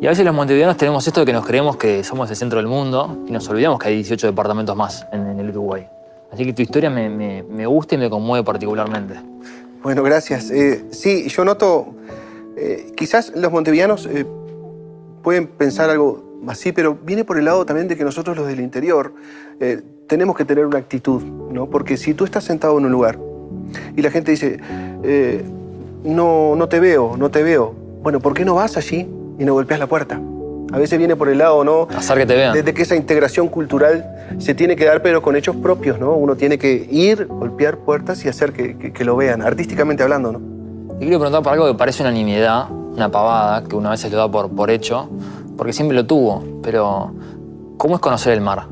Y a veces los montevideanos tenemos esto de que nos creemos que somos el centro del mundo y nos olvidamos que hay 18 departamentos más en, el Uruguay. Así que tu historia me, gusta y me conmueve particularmente. Bueno, gracias. Eh, sí, yo noto, eh, quizás los montevideanos eh, pueden pensar algo así, pero viene por el lado también de que nosotros los del interior tenemos que tener una actitud, ¿no? Porque si tú estás sentado en un lugar y la gente dice, eh, no, no te veo, no te veo, bueno, ¿por qué no vas allí y no golpeas la puerta? A veces viene por el lado, ¿no? Hacer que te vean. Desde que esa integración cultural se tiene que dar, pero con hechos propios, ¿no? Uno tiene que ir, golpear puertas y hacer que, que, lo vean, artísticamente hablando, ¿no? Y quiero preguntar por algo que parece una nimiedad, una pavada, que una vez se lo da por, por hecho, porque siempre lo tuvo, pero ¿cómo es conocer el mar?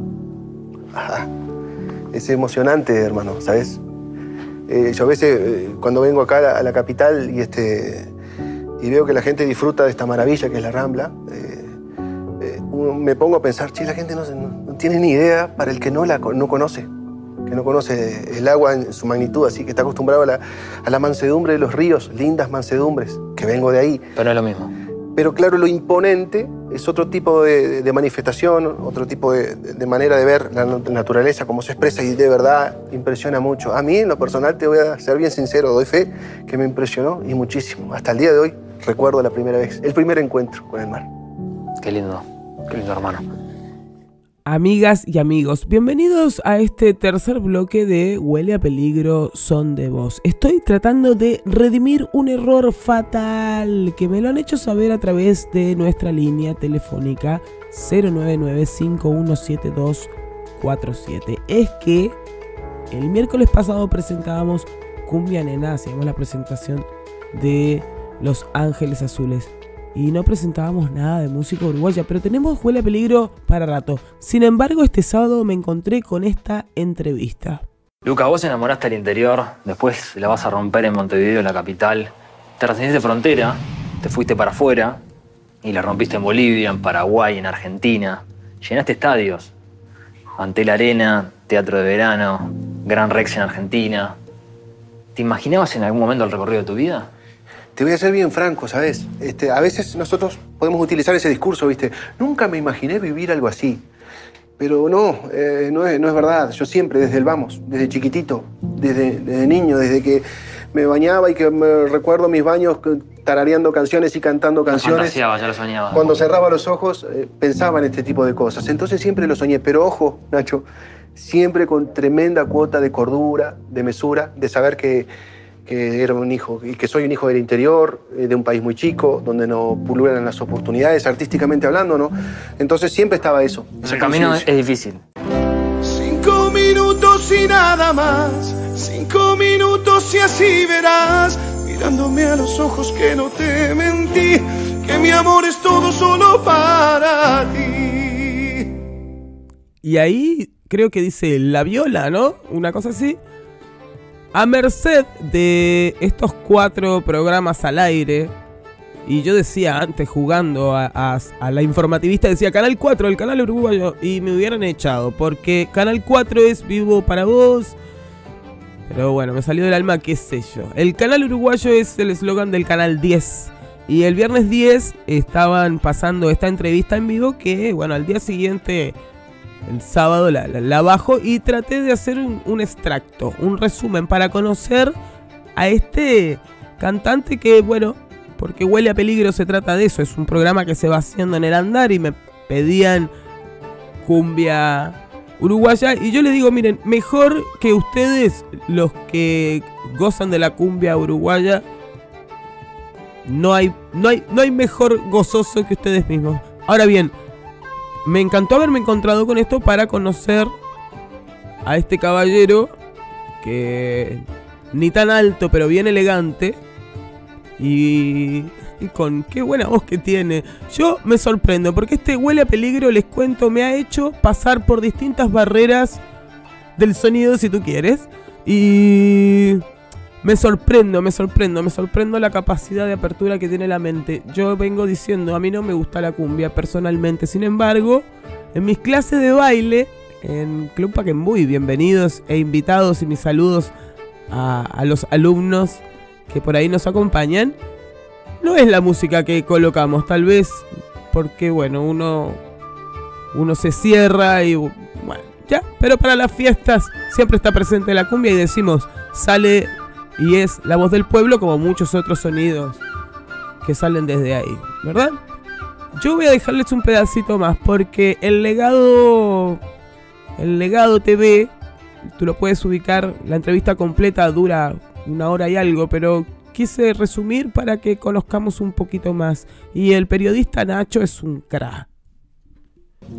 es emocionante, hermano, ¿sabes? Eh, yo a veces, eh, cuando vengo acá a la, capital y, este, y veo que la gente disfruta de esta maravilla que es la Rambla, eh, me pongo a pensar, che, la gente no, tiene ni idea para el que no la no conoce, que no conoce el agua en su magnitud, así que está acostumbrado a la, a la mansedumbre de los ríos, lindas mansedumbres, que vengo de ahí. Pero es lo mismo. Pero claro, lo imponente es otro tipo de, manifestación, otro tipo de, manera de ver la naturaleza, cómo se expresa y de verdad impresiona mucho. A mí, en lo personal, te voy a ser bien sincero, doy fe que me impresionó y muchísimo. Hasta el día de hoy recuerdo la primera vez, el primer encuentro con el mar. Qué lindo, qué lindo hermano. Amigas y amigos, bienvenidos a este tercer bloque de Huele a Peligro Son de Voz. Estoy tratando de redimir un error fatal que me lo han hecho saber a través de nuestra línea telefónica 099517247. Es que el miércoles pasado presentábamos Cumbia Nena, hacíamos la presentación de Los Ángeles Azules y no presentábamos nada de música uruguaya, pero tenemos Huele a Peligro para rato. Sin embargo, este sábado me encontré con esta entrevista. Luca, vos enamoraste al interior, después la vas a romper en Montevideo, la capital. Te de frontera, te fuiste para afuera y la rompiste en Bolivia, en Paraguay, en Argentina. Llenaste estadios. Ante la Arena, Teatro de Verano, Gran Rex en Argentina. ¿Te imaginabas en algún momento el recorrido de tu vida? Te voy a ser bien franco, ¿sabes? Este, a veces nosotros podemos utilizar ese discurso, ¿viste? Nunca me imaginé vivir algo así. Pero no, eh, no, es, verdad. Yo siempre, desde el vamos, desde chiquitito, desde, niño, desde que me bañaba y que me recuerdo mis baños tarareando canciones y cantando canciones. ya lo soñaba. Cuando cerraba los ojos eh, pensaba en este tipo de cosas. Entonces siempre lo soñé. Pero ojo, Nacho, siempre con tremenda cuota de cordura, de mesura, de saber que que era un hijo y que soy un hijo del interior, eh, de un país muy chico, donde no pululan las oportunidades artísticamente hablando, ¿no? Entonces siempre estaba eso. El camino es difícil. Cinco minutos y nada más, cinco minutos y así verás, mirándome a los ojos que no te mentí, que mi amor es todo solo para ti. Y ahí creo que dice la viola, ¿no? Una cosa así. A merced de estos cuatro programas al aire, y yo decía antes, jugando a, la informativista, decía Canal 4, el canal uruguayo, y me hubieran echado, porque Canal 4 es vivo para vos. Pero bueno, me salió del alma, qué sé yo. El canal uruguayo es el eslogan del canal 10. Y el viernes 10 estaban pasando esta entrevista en vivo que, bueno, al día siguiente, el sábado, la, la- bajo y traté de hacer un, un extracto, un resumen para conocer a este cantante que, bueno, porque Huele a Peligro se trata de eso, es un programa que se va haciendo en el andar y me pedían cumbia uruguaya y yo les digo, miren, mejor que ustedes, los que gozan de la cumbia uruguaya, no hay, no hay, no hay mejor gozoso que ustedes mismos. Ahora bien, me encantó haberme encontrado con esto para conocer a este caballero que ni tan alto pero bien elegante y, con qué buena voz que tiene. Yo me sorprendo porque este huele a peligro, les cuento, me ha hecho pasar por distintas barreras del sonido si tú quieres y me sorprendo, me sorprendo, me sorprendo la capacidad de apertura que tiene la mente. Yo vengo diciendo, a mí no me gusta la cumbia personalmente, sin embargo, en mis clases de baile, en Club Paquembuy, bienvenidos e invitados y mis saludos a, a los alumnos que por ahí nos acompañan. No es la música que colocamos, tal vez porque, bueno, uno, uno se cierra y, bueno, ya, pero para las fiestas siempre está presente la cumbia y decimos, sale y es la voz del pueblo como muchos otros sonidos que salen desde ahí, ¿verdad? Yo voy a dejarles un pedacito más porque el legado el legado TV tú lo puedes ubicar, la entrevista completa dura una hora y algo, pero quise resumir para que conozcamos un poquito más y el periodista Nacho es un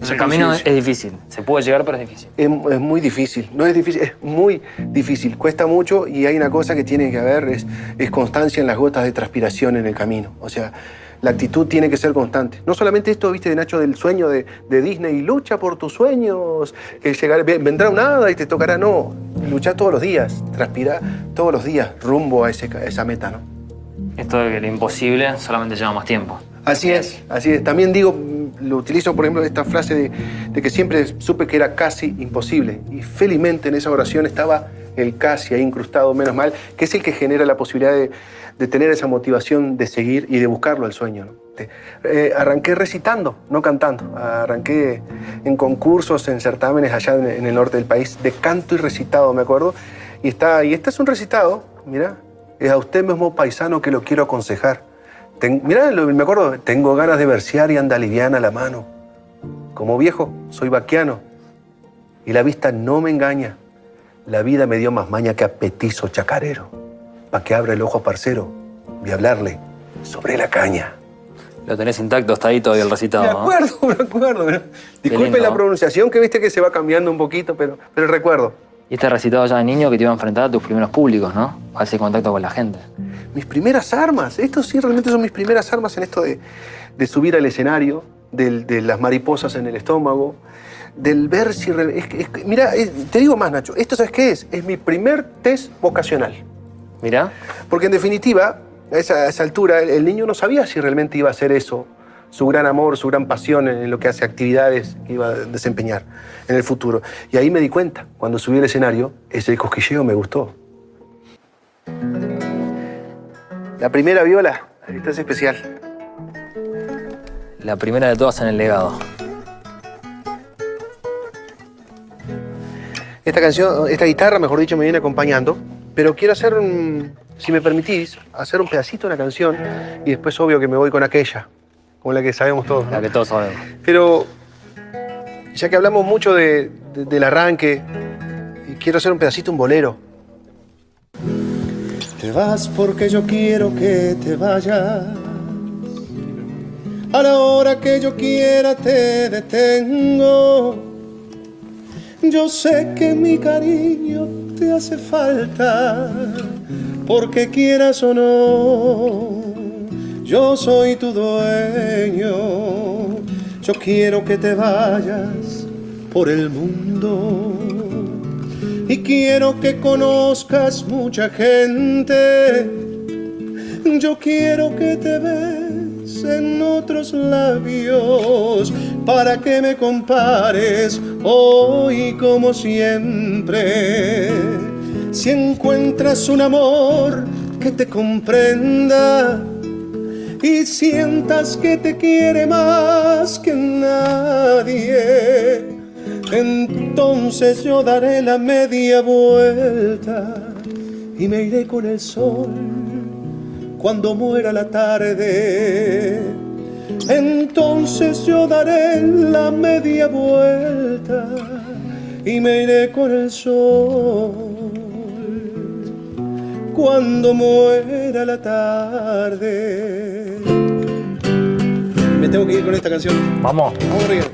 El camino es difícil. Se puede llegar, pero es difícil. Es, es muy difícil, no es difícil, es muy difícil, cuesta mucho y hay una cosa que tiene que haber, es, es constancia en las gotas de transpiración en el camino. O sea, la actitud tiene que ser constante. No solamente esto, viste, de Nacho, del sueño de, de Disney, lucha por tus sueños, que llegará, vendrá un hada y te tocará, no, lucha todos los días, transpira todos los días rumbo a, ese, a esa meta, ¿no? Esto de que lo imposible solamente lleva más tiempo. Así es, así es. También digo, lo utilizo, por ejemplo, esta frase de, que siempre supe que era casi imposible. Y felizmente en esa oración estaba el casi ahí incrustado, menos mal, que es el que genera la posibilidad de, tener esa motivación de seguir y de buscarlo al sueño. eh, arranqué recitando, no cantando. Arranqué en concursos, en certámenes allá en el norte del país, de canto y recitado, me acuerdo. Y, está, y este es un recitado, mira, es a usted mismo paisano que lo quiero aconsejar. Ten- mirá, me acuerdo, tengo ganas de versear y anda liviana la mano. Como viejo, soy vaquiano y la vista no me engaña. La vida me dio más maña que apetizo chacarero. Pa' que abra el ojo parcero y hablarle sobre la caña. Lo tenés intacto hasta ahí todavía el recitado. Me ¿no? acuerdo, me acuerdo. Disculpe la pronunciación, que viste que se va cambiando un poquito, pero, pero recuerdo. Y este recitado ya de niño que te iba a enfrentar a tus primeros públicos, ¿no? A ese contacto con la gente. mis primeras armas. Estos sí realmente son mis primeras armas en esto de, de subir al escenario, del- de las mariposas en el estómago, del ver si... es es mira, te digo más, Nacho, esto ¿sabes qué es? Es mi primer test vocacional. Mira. Porque en definitiva, a esa, a esa altura, el, el niño no sabía si realmente iba a hacer eso, su gran amor, su gran pasión en, lo que hace actividades que iba a desempeñar en el futuro. Y ahí me di cuenta, cuando subí al escenario, ese cosquilleo me gustó. La primera viola, esta es especial. La primera de todas en el legado. Esta canción, esta guitarra, mejor dicho, me viene acompañando, pero quiero hacer, un- si me permitís, hacer un pedacito de la canción y después obvio que me voy con aquella, con la que sabemos todos. La que todos sabemos. Pero ya que hablamos mucho de- de- del arranque, quiero hacer un pedacito, un bolero. Te vas porque yo quiero que te vayas. A la hora que yo quiera te detengo. Yo sé que mi cariño te hace falta, porque quieras o no, yo soy tu dueño. Yo quiero que te vayas por el mundo y quiero que conozcas mucha gente. Yo quiero que te ves en otros labios para que me compares hoy como siempre. Si encuentras un amor que te comprenda y sientas que te quiere más que nadie, entonces yo daré la media vuelta y me iré con el sol cuando muera la tarde. Entonces yo daré la media vuelta y me iré con el sol cuando muera la tarde. Me tengo que ir con esta canción. Vamos. Vamos arriba.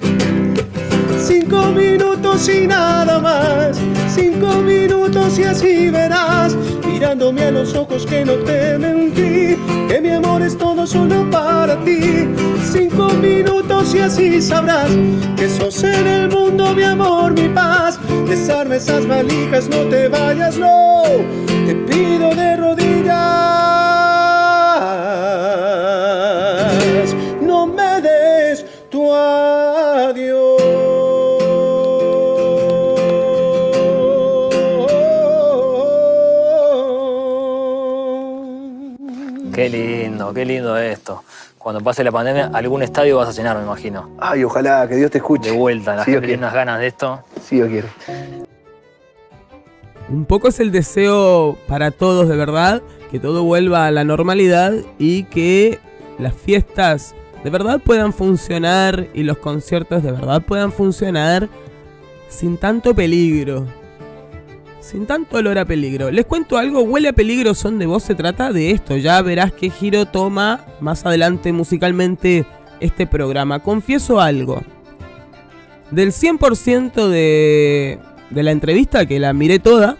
Cinco minutos y nada más. Cinco minutos y así verás. Mirándome a los ojos que no te mentí. Que mi amor es todo solo para ti. Cinco minutos y así sabrás. Que sos en el mundo mi amor, mi paz. Desarme esas valijas, no te vayas, no. Te pido de rodillas. No me des tu Qué lindo, qué lindo esto. Cuando pase la pandemia, algún estadio vas a llenar, me imagino. Ay, ojalá que Dios te escuche. De vuelta, la Sí, gente tiene unas ganas de esto. Sí, yo quiero. Un poco es el deseo para todos, de verdad, que todo vuelva a la normalidad y que las fiestas de verdad puedan funcionar y los conciertos de verdad puedan funcionar sin tanto peligro. Sin tanto olor a peligro. Les cuento algo, huele a peligro, son de vos, se trata de esto. Ya verás qué giro toma más adelante musicalmente este programa. Confieso algo. Del 100% de, de la entrevista, que la miré toda,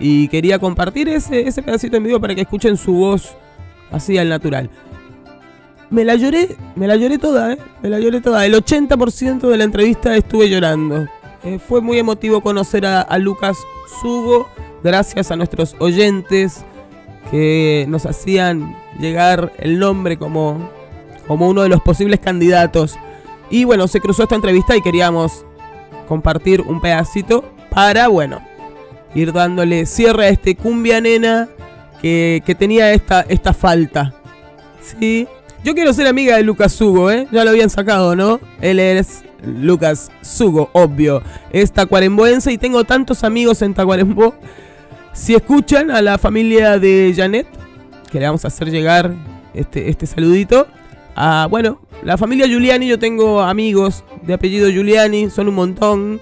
y quería compartir ese, ese pedacito en vivo para que escuchen su voz así al natural. Me la lloré, me la lloré toda, ¿eh? Me la lloré toda. El 80% de la entrevista estuve llorando. Eh, fue muy emotivo conocer a, a Lucas Sugo, gracias a nuestros oyentes que nos hacían llegar el nombre como, como uno de los posibles candidatos. Y bueno, se cruzó esta entrevista y queríamos compartir un pedacito para, bueno, ir dándole cierre a este cumbia nena que, que tenía esta, esta falta. Sí. Yo quiero ser amiga de Lucas Sugo, ¿eh? Ya lo habían sacado, ¿no? Él es Lucas Sugo, obvio. Es tacuaremboense y tengo tantos amigos en Tacuarembó. Si escuchan a la familia de Janet, que le vamos a hacer llegar este, este saludito. A, bueno, la familia Giuliani, yo tengo amigos de apellido Giuliani, son un montón.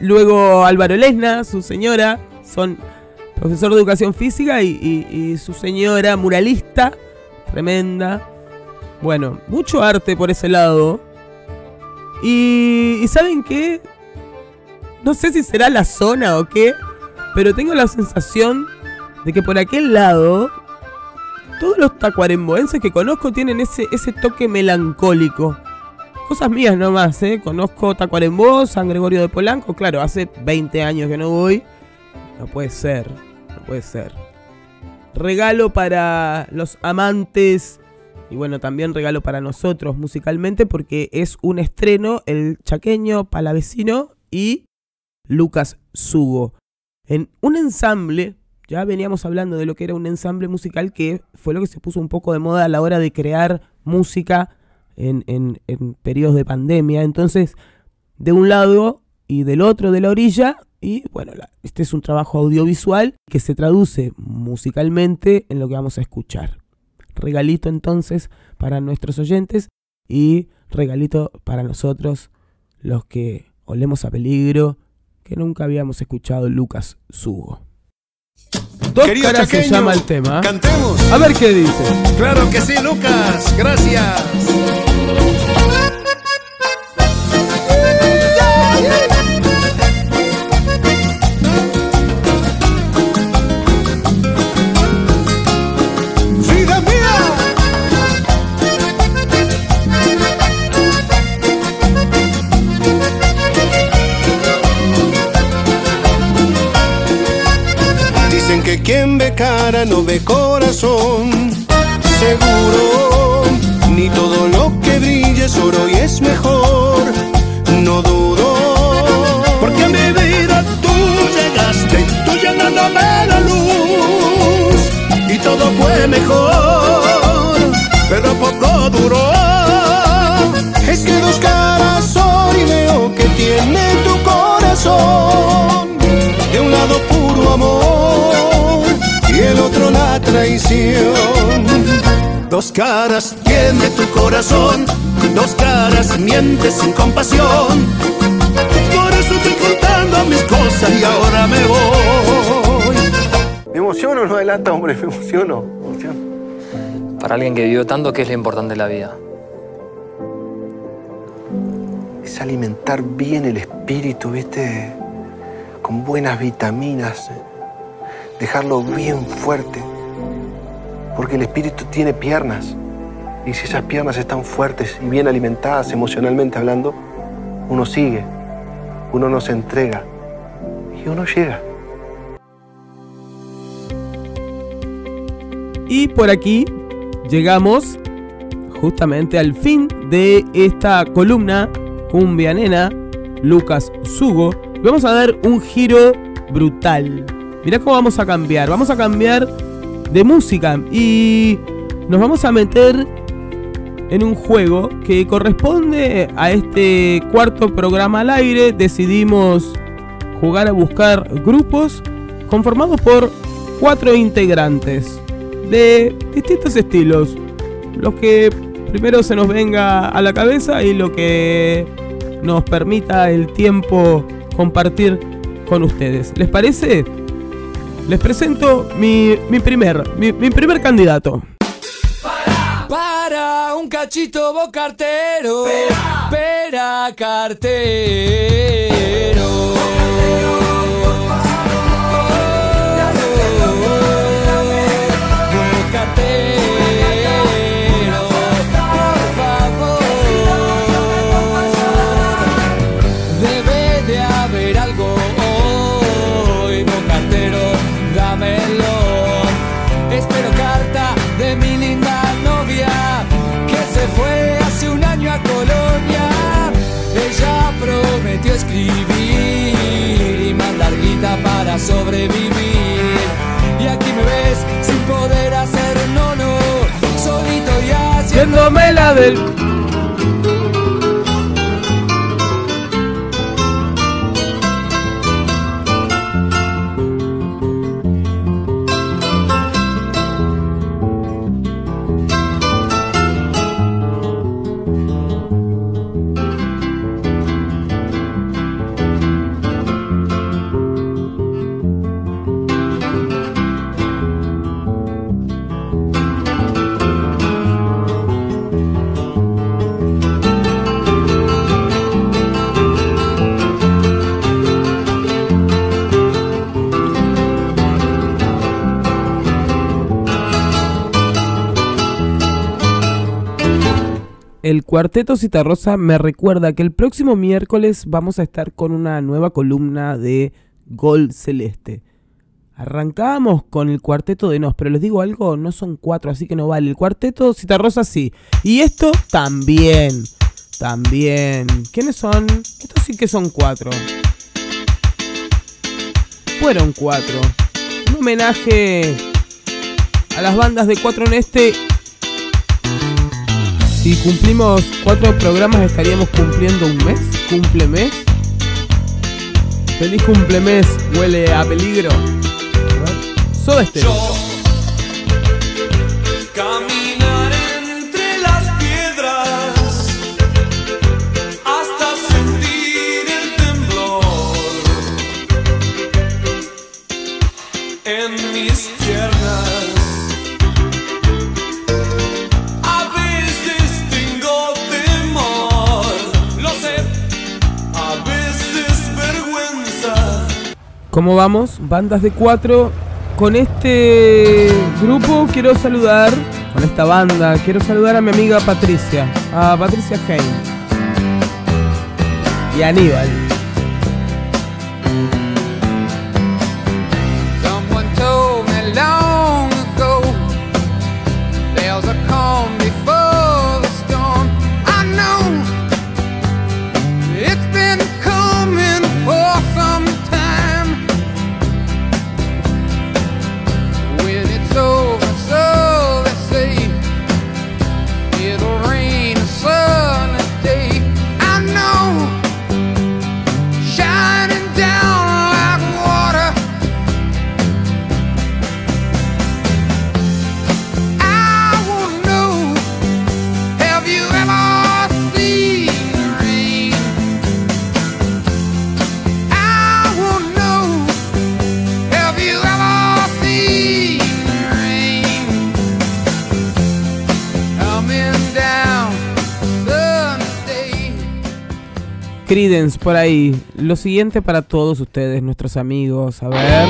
Luego Álvaro Lesna, su señora, son profesor de educación física y su señora muralista, tremenda. Bueno, mucho arte por ese lado. Y, y ¿saben qué? No sé si será la zona o qué, pero tengo la sensación de que por aquel lado todos los tacuaremboenses que conozco tienen ese, ese toque melancólico. Cosas mías nomás, ¿eh? Conozco Tacuarembó, San Gregorio de Polanco. Claro, hace 20 años que no voy. No puede ser, no puede ser. Regalo para los amantes y bueno, también regalo para nosotros musicalmente porque es un estreno el chaqueño palavecino y Lucas Sugo. En un ensamble, ya veníamos hablando de lo que era un ensamble musical que fue lo que se puso un poco de moda a la hora de crear música en, periodos de pandemia. Entonces, de un lado y del otro de la orilla, y bueno, este es un trabajo audiovisual que se traduce musicalmente en lo que vamos a escuchar. Regalito entonces para nuestros oyentes y regalito para nosotros, los que olemos a peligro, que nunca habíamos escuchado Lucas Sugo. Dos Querido caras se chaqueño, llama el tema. Cantemos. A ver qué dice. Claro que sí, Lucas. Gracias. Cara no ve corazón. Seguro, ni todo lo que brille es oro y es mejor. No dudo, porque a mi vida tú llegaste, tú llenándome la luz. Y todo fue mejor, pero poco duró. Es que dos caras son y veo que tiene tu corazón. De un lado puro amor el otro la traición. Dos caras tiene tu corazón, dos caras mientes sin compasión. Por eso estoy contando mis cosas y ahora me voy. Me emociono, no adelanta, hombre, me emociono. me emociono. Para alguien que vivió tanto, ¿qué es lo importante de la vida? Es alimentar bien el espíritu, ¿viste? Con buenas vitaminas. Dejarlo bien fuerte. Porque el espíritu tiene piernas. Y si esas piernas están fuertes y bien alimentadas emocionalmente hablando, uno sigue, uno no se entrega y uno llega. Y por aquí llegamos justamente al fin de esta columna Cumbia Nena, Lucas Sugo. Vamos a dar un giro brutal. Mirá cómo vamos a cambiar. Vamos a cambiar de música y nos vamos a meter en un juego que corresponde a este cuarto programa al aire. Decidimos jugar a buscar grupos conformados por cuatro integrantes de distintos estilos. Los que primero se nos venga a la cabeza y lo que nos permita el tiempo compartir con ustedes. ¿Les parece? Les presento mi, mi primer, mi, mi primer candidato. Para un cachito vos cartero. Pera cartero. Prometió escribir y mandar guita para sobrevivir. Y aquí me ves sin poder hacer no, no, solito y. Haciéndome la del. Cuarteto Citarrosa me recuerda que el próximo miércoles vamos a estar con una nueva columna de Gol Celeste. Arrancábamos con el cuarteto de Nos, pero les digo algo, no son cuatro, así que no vale. El cuarteto Citarrosa sí. Y esto también. También. ¿Quiénes son? Estos sí que son cuatro. Fueron cuatro. Un homenaje a las bandas de Cuatro en Este si cumplimos cuatro programas estaríamos cumpliendo un mes. Cumple mes. Feliz cumple mes. Huele a peligro. Stereo. Caminar ¿Cómo vamos? Bandas de cuatro. Con este grupo quiero saludar, con esta banda, quiero saludar a mi amiga Patricia, a Patricia Hein y a Aníbal. Credence por ahí. Lo siguiente para todos ustedes, nuestros amigos. A ver.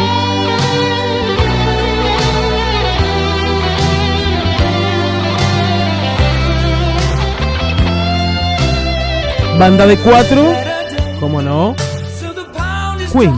Banda de cuatro. ¿Cómo no? Queen.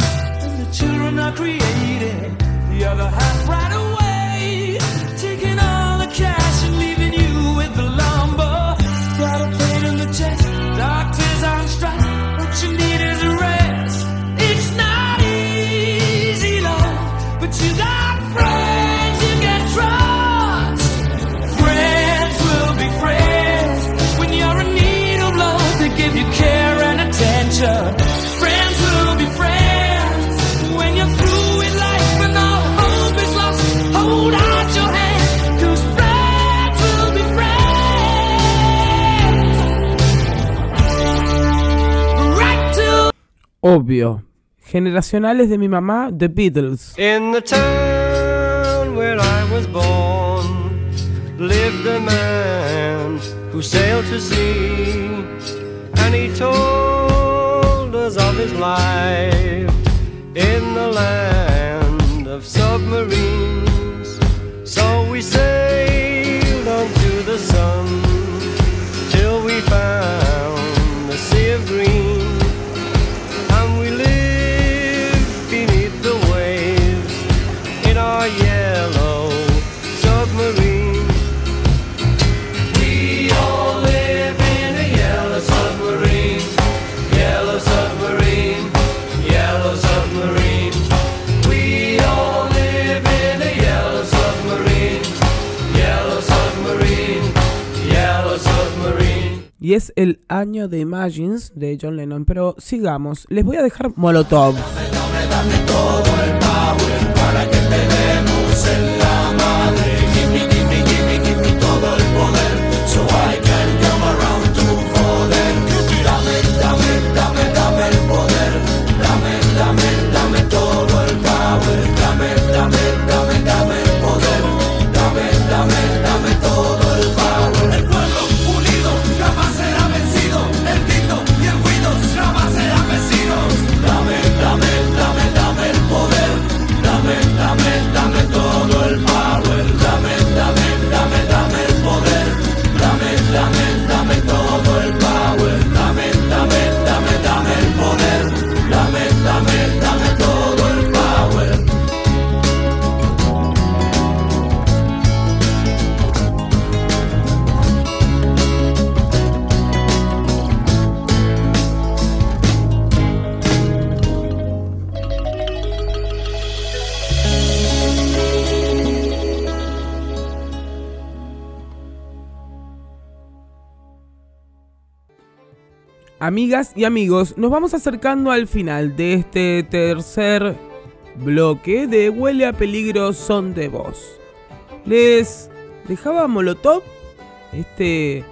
Obvio. Generacionales de mi mamá, The Beatles. In the town where I was born lived a man who sailed to sea, and he told us of his life in the land of submarines. Y es el año de Imagines de John Lennon. Pero sigamos. Les voy a dejar Molotov. para Amigas y amigos, nos vamos acercando al final de este tercer bloque de Huele a Peligro Son de Voz. Les dejaba Molotov, este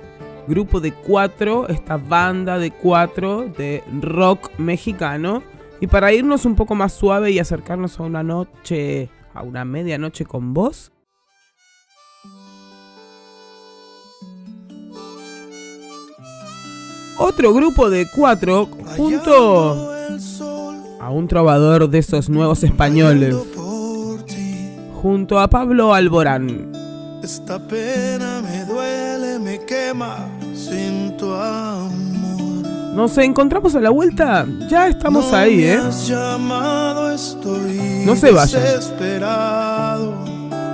grupo de cuatro, esta banda de cuatro de rock mexicano. Y para irnos un poco más suave y acercarnos a una noche, a una medianoche con vos, otro grupo de cuatro junto a un trovador de esos nuevos españoles, junto a Pablo Alborán. Esta pena me duele, me quema sin tu amor. Nos encontramos a la vuelta, ya estamos No ahí, ¿eh? llamado, No se vayan.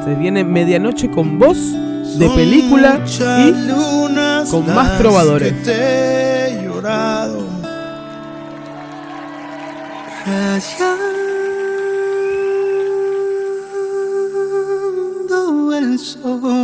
Se viene medianoche con voz de película y con más trovadores. Llorado. Rayando el sol.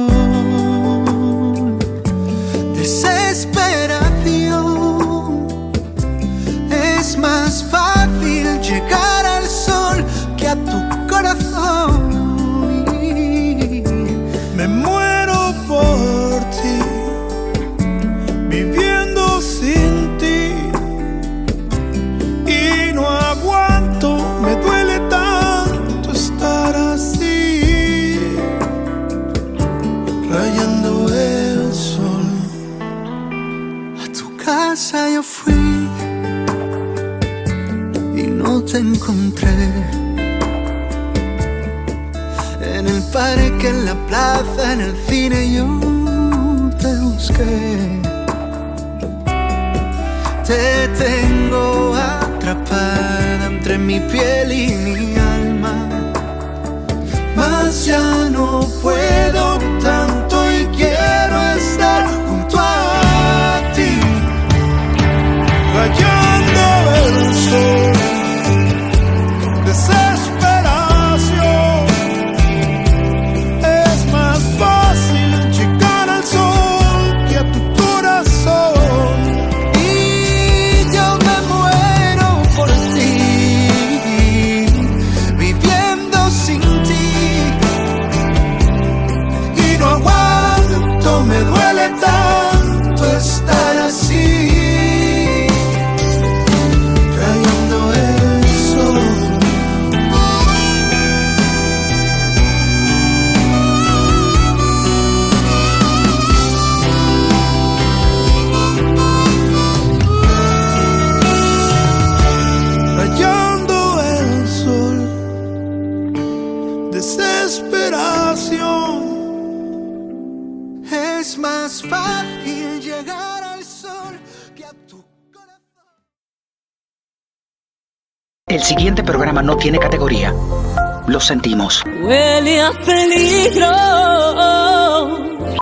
En el parque, en la plaza, en el cine yo te busqué. Te tengo atrapada entre mi piel y mi alma. Mas ya no puedo tanto siguiente programa no tiene categoría. Lo sentimos. Huele a peligro.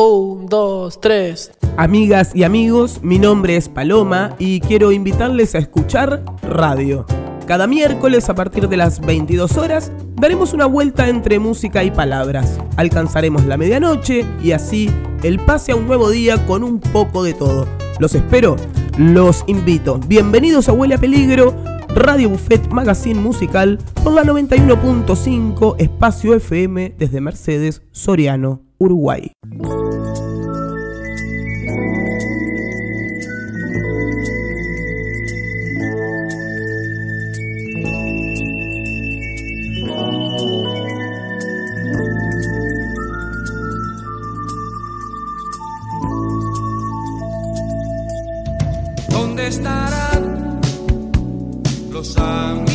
Un, dos, tres. Amigas y amigos, mi nombre es Paloma y quiero invitarles a escuchar radio. Cada miércoles a partir de las 22 horas daremos una vuelta entre música y palabras. Alcanzaremos la medianoche y así el pase a un nuevo día con un poco de todo. Los espero, los invito. Bienvenidos a Huele a Peligro, Radio Buffet Magazine Musical por la 91.5 Espacio FM desde Mercedes, Soriano, Uruguay. ¿Dónde los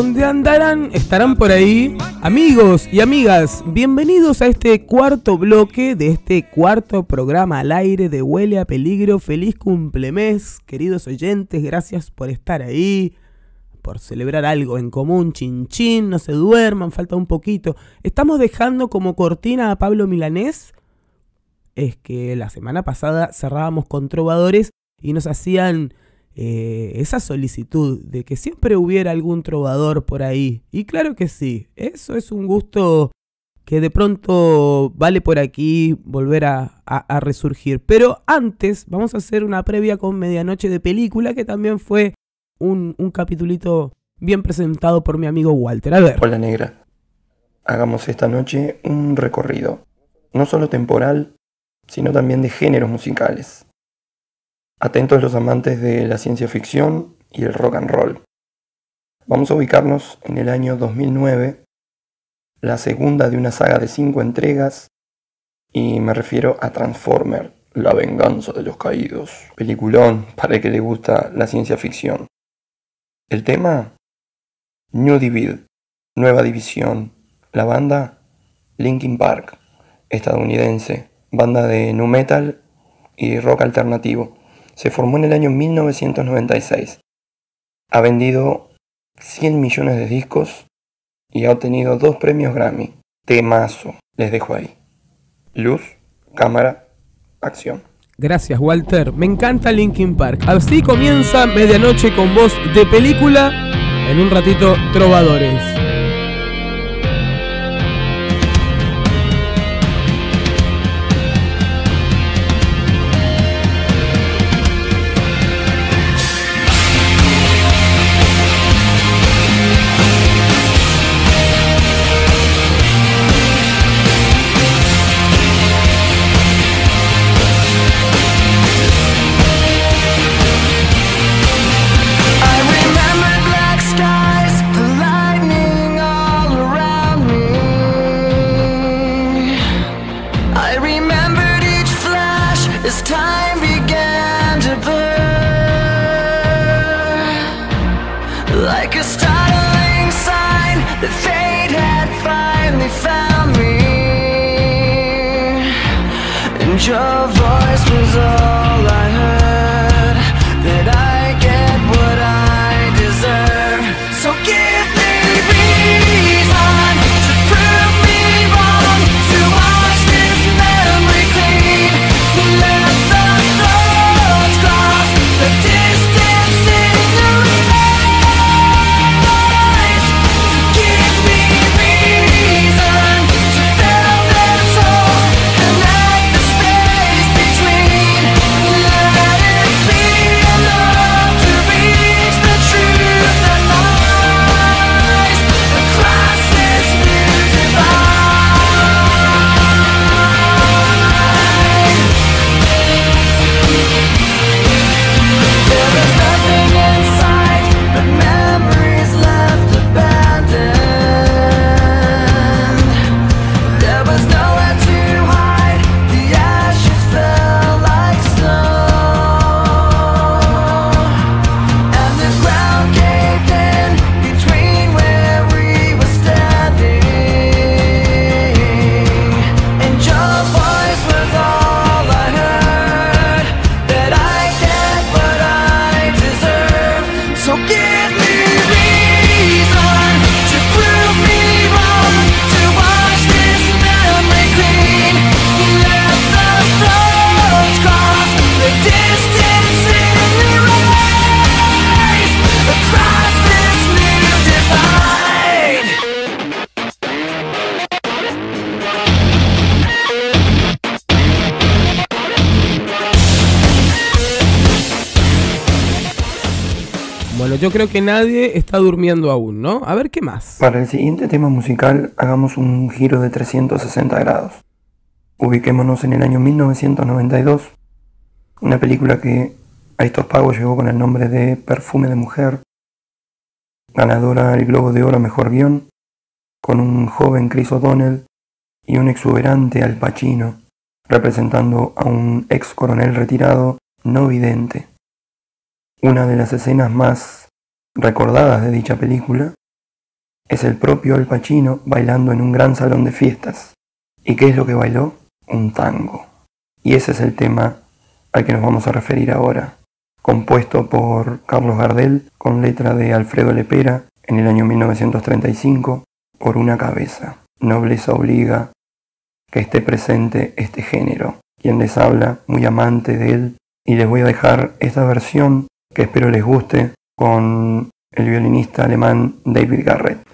¿Dónde andarán? ¿Estarán por ahí? Amigos y amigas, bienvenidos a este cuarto bloque de este cuarto programa al aire de Huele a Peligro. Feliz cumplemes, queridos oyentes, gracias por estar ahí, por celebrar algo en común, chin chin, no se duerman, falta un poquito. Estamos dejando como cortina a Pablo Milanés. Es que la semana pasada cerrábamos con trovadores y nos hacían eh, esa solicitud de que siempre hubiera algún trovador por ahí. Y claro que sí, eso es un gusto que de pronto vale por aquí volver a, resurgir. Pero antes vamos a hacer una previa con Medianoche de Película, que también fue un, un capitulito bien presentado por mi amigo Walter. A ver. Hola negra. Hagamos esta noche un recorrido, no solo temporal, sino también de géneros musicales. Atentos los amantes de la ciencia ficción y el rock and roll. Vamos a ubicarnos en el año 2009, la segunda de una saga de cinco entregas, y me refiero a Transformer, La venganza de los caídos, peliculón para el que le gusta la ciencia ficción. El tema, New Divid, Nueva División, la banda, Linkin Park, estadounidense, banda de nu metal y rock alternativo. Se formó en el año 1996. Ha vendido 100 millones de discos y ha obtenido dos premios Grammy. Temazo, les dejo ahí. Luz, cámara, acción. Gracias, Walter. Me encanta Linkin Park. Así comienza Medianoche con voz de película. En un ratito, Trovadores. Yo creo que nadie está durmiendo aún, ¿no? A ver qué más. Para el siguiente tema musical hagamos un giro de 360 grados. Ubiquémonos en el año 1992, una película que a estos pagos llegó con el nombre de Perfume de Mujer, ganadora del Globo de Oro Mejor Guión, con un joven Chris O'Donnell y un exuberante Al Pacino, representando a un ex coronel retirado no vidente. Una de las escenas más recordadas de dicha película es el propio Al Pacino bailando en un gran salón de fiestas. ¿Y qué es lo que bailó? Un tango. Y ese es el tema al que nos vamos a referir ahora, compuesto por Carlos Gardel con letra de Alfredo Lepera en el año 1935 por una cabeza. Nobleza obliga que esté presente este género. Quien les habla, muy amante de él, y les voy a dejar esta versión que espero les guste con el violinista alemán David Garrett.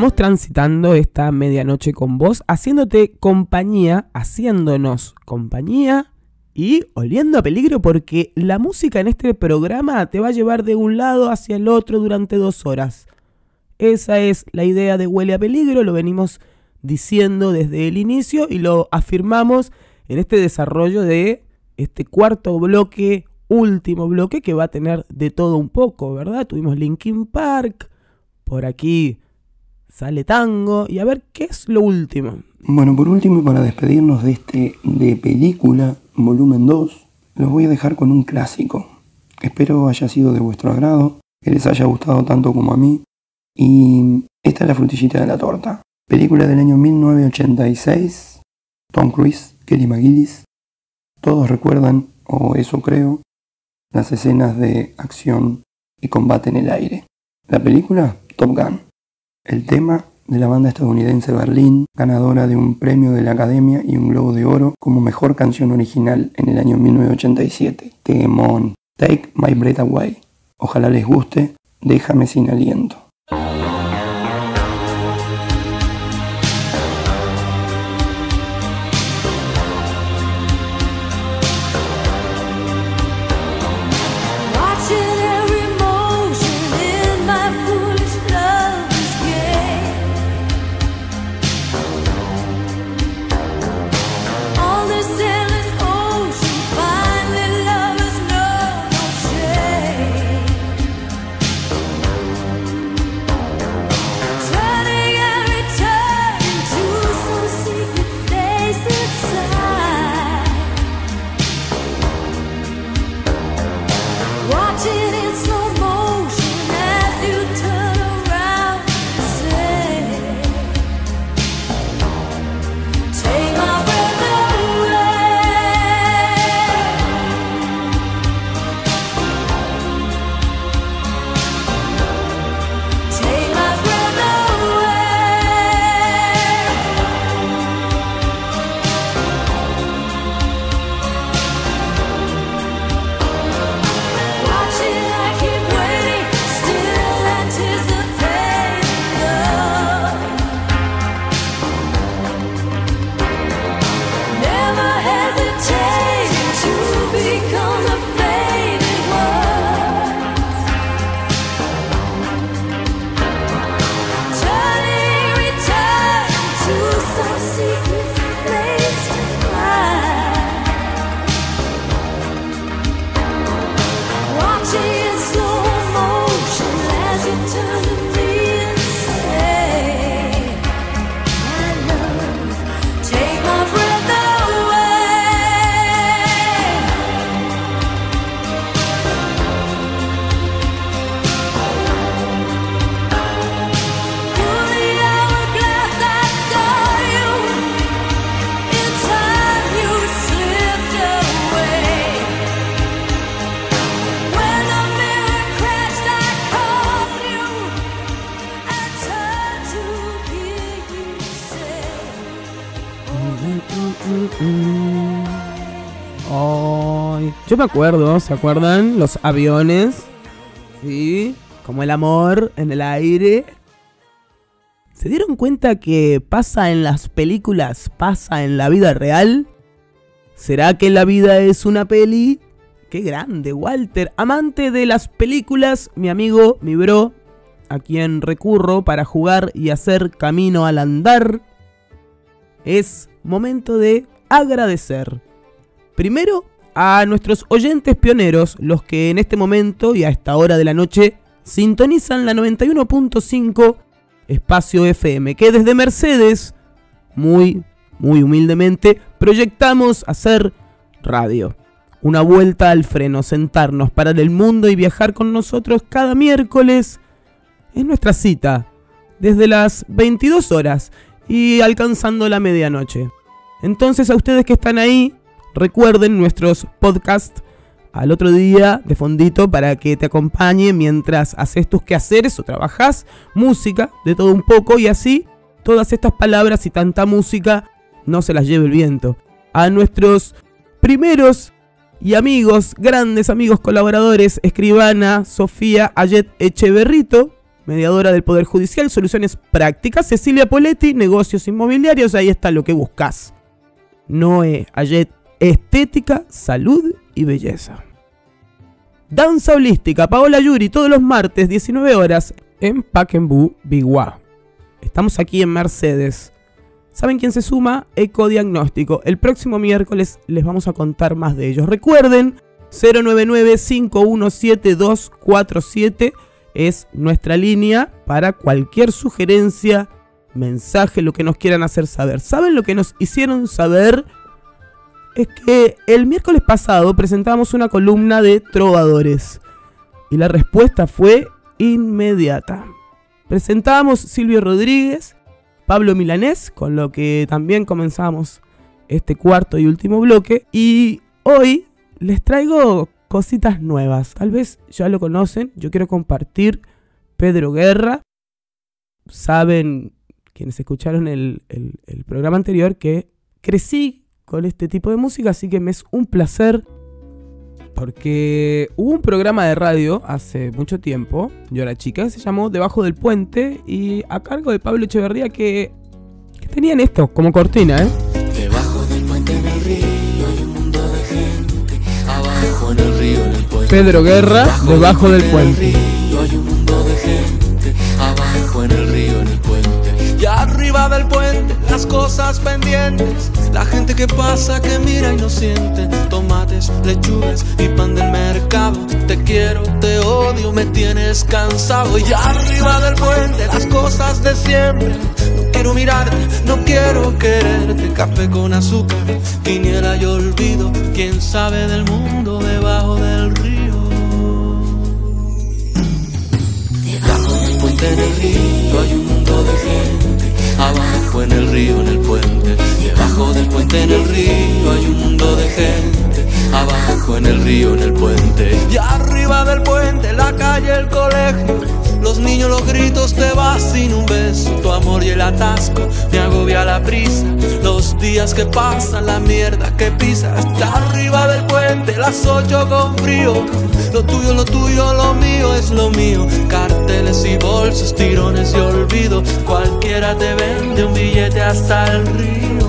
Estamos transitando esta medianoche con vos, haciéndote compañía, haciéndonos compañía y oliendo a peligro porque la música en este programa te va a llevar de un lado hacia el otro durante dos horas. Esa es la idea de Huele a Peligro, lo venimos diciendo desde el inicio y lo afirmamos en este desarrollo de este cuarto bloque, último bloque que va a tener de todo un poco, ¿verdad? Tuvimos Linkin Park, por aquí sale tango y a ver qué es lo último. Bueno, por último para despedirnos de este de película volumen 2, los voy a dejar con un clásico. Espero haya sido de vuestro agrado, que les haya gustado tanto como a mí. Y esta es la frutillita de la torta. Película del año 1986. Tom Cruise, Kelly McGillis. Todos recuerdan, o eso creo, las escenas de acción y combate en el aire. La película, Top Gun. El tema de la banda estadounidense Berlín, ganadora de un premio de la Academia y un Globo de Oro como mejor canción original en el año 1987. Temón, Take My Breath Away. Ojalá les guste, déjame sin aliento. Me acuerdo, ¿se acuerdan? Los aviones. Sí, como el amor en el aire. ¿Se dieron cuenta que pasa en las películas, pasa en la vida real? ¿Será que la vida es una peli? Qué grande, Walter. Amante de las películas, mi amigo, mi bro, a quien recurro para jugar y hacer camino al andar. Es momento de agradecer. Primero a nuestros oyentes pioneros, los que en este momento y a esta hora de la noche sintonizan la 91.5 Espacio FM, que desde Mercedes, muy, muy humildemente, proyectamos hacer radio. Una vuelta al freno, sentarnos, parar el mundo y viajar con nosotros cada miércoles. Es nuestra cita, desde las 22 horas y alcanzando la medianoche. Entonces a ustedes que están ahí, recuerden nuestros podcasts al otro día de fondito para que te acompañe mientras haces tus quehaceres o trabajas música de todo un poco y así todas estas palabras y tanta música no se las lleve el viento. A nuestros primeros y amigos, grandes amigos colaboradores, escribana Sofía Ayet Echeverrito, mediadora del Poder Judicial, soluciones prácticas. Cecilia Poletti, negocios inmobiliarios, ahí está lo que buscas. Noé Ayet, estética, salud y belleza. Danza holística, Paola Yuri, todos los martes, 19 horas, en Paquembú, Biguá. Estamos aquí en Mercedes. ¿Saben quién se suma? Ecodiagnóstico. El próximo miércoles les vamos a contar más de ellos. Recuerden, 099-517-247 es nuestra línea para cualquier sugerencia, mensaje, lo que nos quieran hacer saber. ¿Saben lo que nos hicieron saber? Es que el miércoles pasado presentamos una columna de trovadores y la respuesta fue inmediata. Presentamos Silvio Rodríguez, Pablo Milanés, con lo que también comenzamos este cuarto y último bloque. Y hoy les traigo cositas nuevas. Tal vez ya lo conocen. Yo quiero compartir Pedro Guerra. Saben quienes escucharon el, el- el programa anterior que crecí con este tipo de música, así que me es un placer porque hubo un programa de radio hace mucho tiempo, yo era chica, que se llamó Debajo del Puente y a cargo de Pablo Echeverría que, que tenían esto como cortina, ¿eh? Debajo del puente en el río hay un mundo de gente. Abajo en el río, en el puente. Pedro Guerra, Debajo del Puente. río hay un mundo de gente. Las cosas pendientes. La gente que pasa, que mira y no siente. Tomates, lechugas y pan del mercado. Te quiero, te odio, me tienes cansado. Y arriba del puente, las cosas de siempre. No quiero mirarte, no quiero quererte. Café con azúcar, quiniela y olvido. Quién sabe del mundo debajo del río. Debajo del puente en el río hay un mundo de gente. Abajo en el río, en el puente. Debajo del puente en el río hay un mundo de gente. Abajo en el río, en el puente. Y arriba del puente, la calle, el colegio. Los niños, los gritos, te vas sin un beso. Tu amor y el atasco me agobia la prisa. Los días que pasan, la mierda que pisas. Está arriba del puente, las ocho con frío. Lo tuyo, lo tuyo, lo mío es lo mío. Carteles y bolsos, tirones y olvido. Cualquiera te vende un billete hasta el río.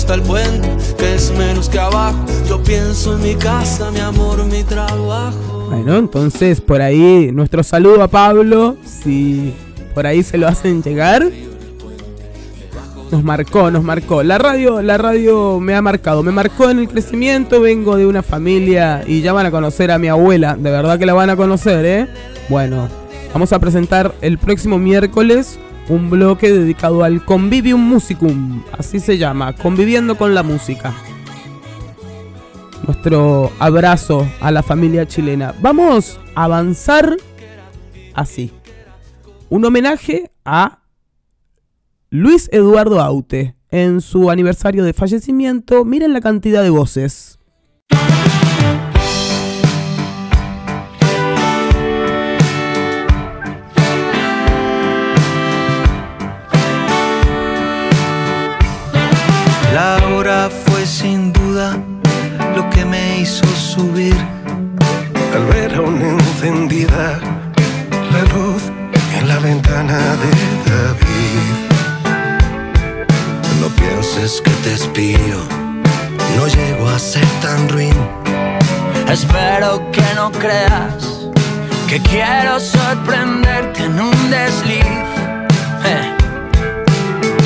Está el puente, que es menos que abajo. Yo pienso en mi casa, mi amor, mi trabajo. Bueno, entonces por ahí nuestro saludo a Pablo, si por ahí se lo hacen llegar. Nos marcó, nos marcó. La radio, la radio me ha marcado, me marcó en el crecimiento, vengo de una familia y ya van a conocer a mi abuela, de verdad que la van a conocer, ¿eh? Bueno, vamos a presentar el próximo miércoles un bloque dedicado al Convivium Musicum, así se llama, conviviendo con la música. Nuestro abrazo a la familia chilena. Vamos a avanzar así. Un homenaje a Luis Eduardo Aute. En su aniversario de fallecimiento, miren la cantidad de voces. La hora fue sin duda lo que me hizo subir. Al ver aún encendida la luz en la ventana de David. No pienses que te espío, no llego a ser tan ruin. Espero que no creas que quiero sorprenderte en un desliz. Eh.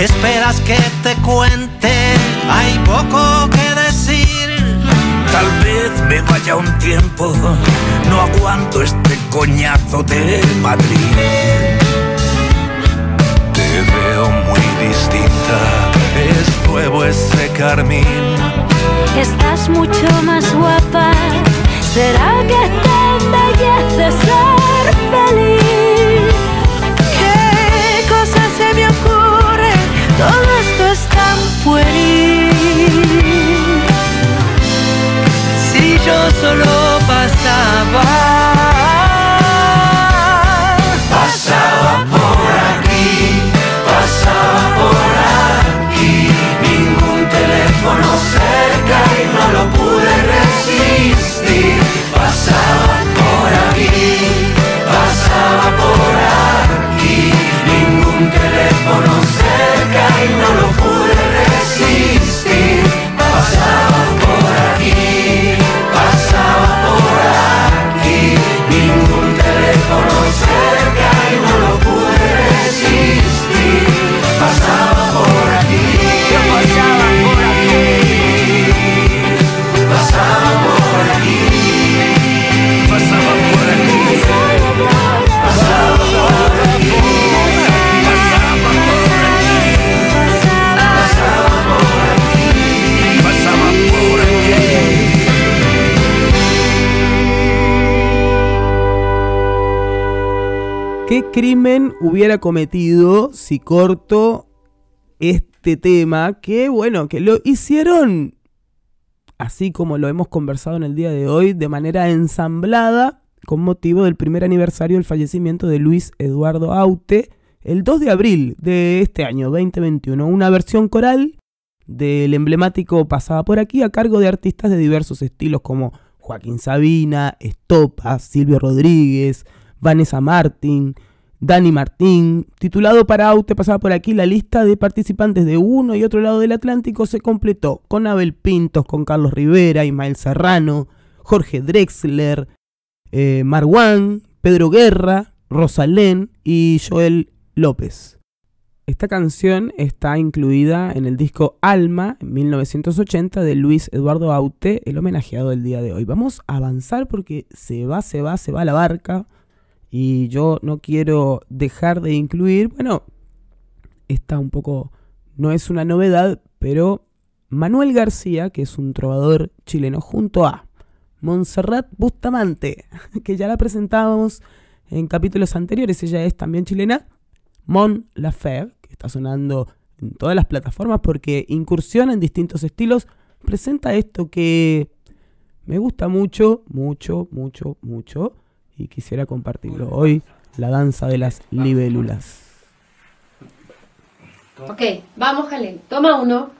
Esperas que te cuente? Hay poco que decir. Tal vez me vaya un tiempo, no aguanto este coñazo de Madrid. Te veo muy distinta, es nuevo ese carmín. Estás mucho más guapa, será que te embelleces. Tan pueril. Si yo solo pasaba, ¿Qué crimen hubiera cometido si corto este tema? Que bueno, que lo hicieron así como lo hemos conversado en el día de hoy, de manera ensamblada con motivo del primer aniversario del fallecimiento de Luis Eduardo Aute, el 2 de abril de este año 2021. Una versión coral del emblemático Pasaba por aquí a cargo de artistas de diversos estilos como Joaquín Sabina, Estopa, Silvio Rodríguez, Vanessa Martín, Dani Martín. Titulado para Aute Pasaba por aquí, la lista de participantes de uno y otro lado del Atlántico se completó con Abel Pintos, con Carlos Rivera, Ismael Serrano, Jorge Drexler, eh, Marwan, Pedro Guerra, Rosalén y Joel López. Esta canción está incluida en el disco Alma, en 1980, de Luis Eduardo Aute, el homenajeado del día de hoy. Vamos a avanzar porque se va, se va, se va la barca. Y yo no quiero dejar de incluir, bueno, esta un poco, no es una novedad, pero Manuel García, que es un trovador chileno, junto a Montserrat Bustamante, que ya la presentábamos en capítulos anteriores, ella es también chilena, Mon Laferte, que está sonando en todas las plataformas porque incursiona en distintos estilos, presenta esto que me gusta mucho, mucho, mucho, mucho, y quisiera compartirlo hoy, la danza de las libélulas. Ok, vamos, Jalen. Toma uno.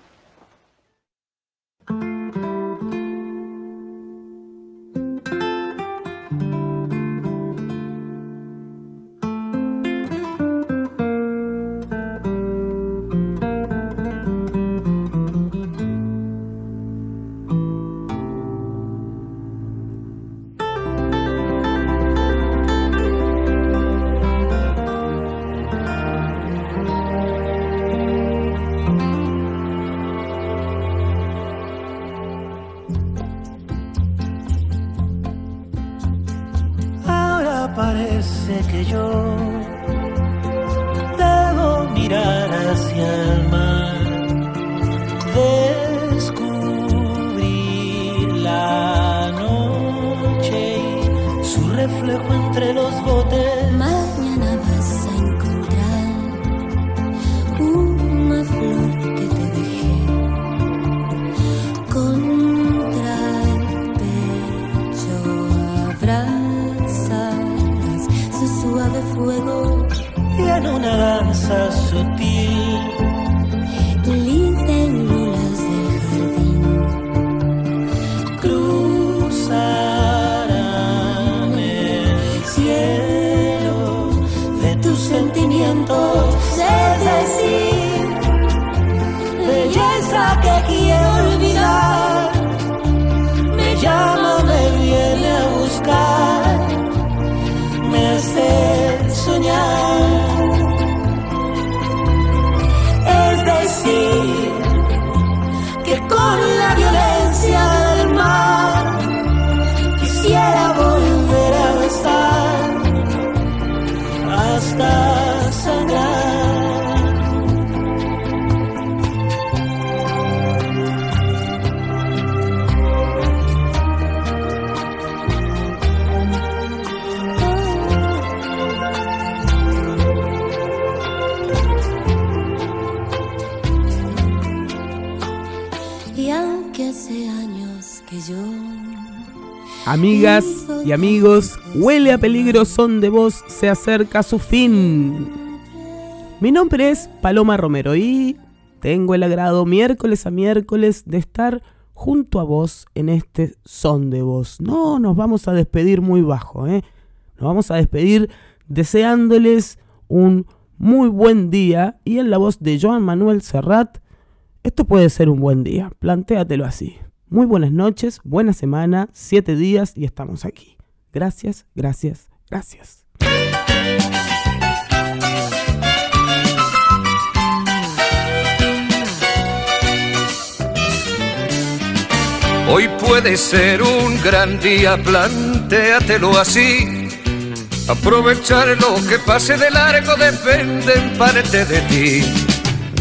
Amigas y amigos, Huele a Peligro Son de Voz se acerca su fin. Mi nombre es Paloma Romero y tengo el agrado miércoles a miércoles de estar junto a vos en este Son de Voz. No nos vamos a despedir muy bajo, ¿eh? Nos vamos a despedir deseándoles un muy buen día y en la voz de Joan Manuel Serrat, esto puede ser un buen día, plantéatelo así. Muy buenas noches, buena semana, siete días y estamos aquí. Gracias, gracias, gracias. Hoy puede ser un gran día, plantéatelo así. Aprovechar lo que pase de largo depende en parte de ti.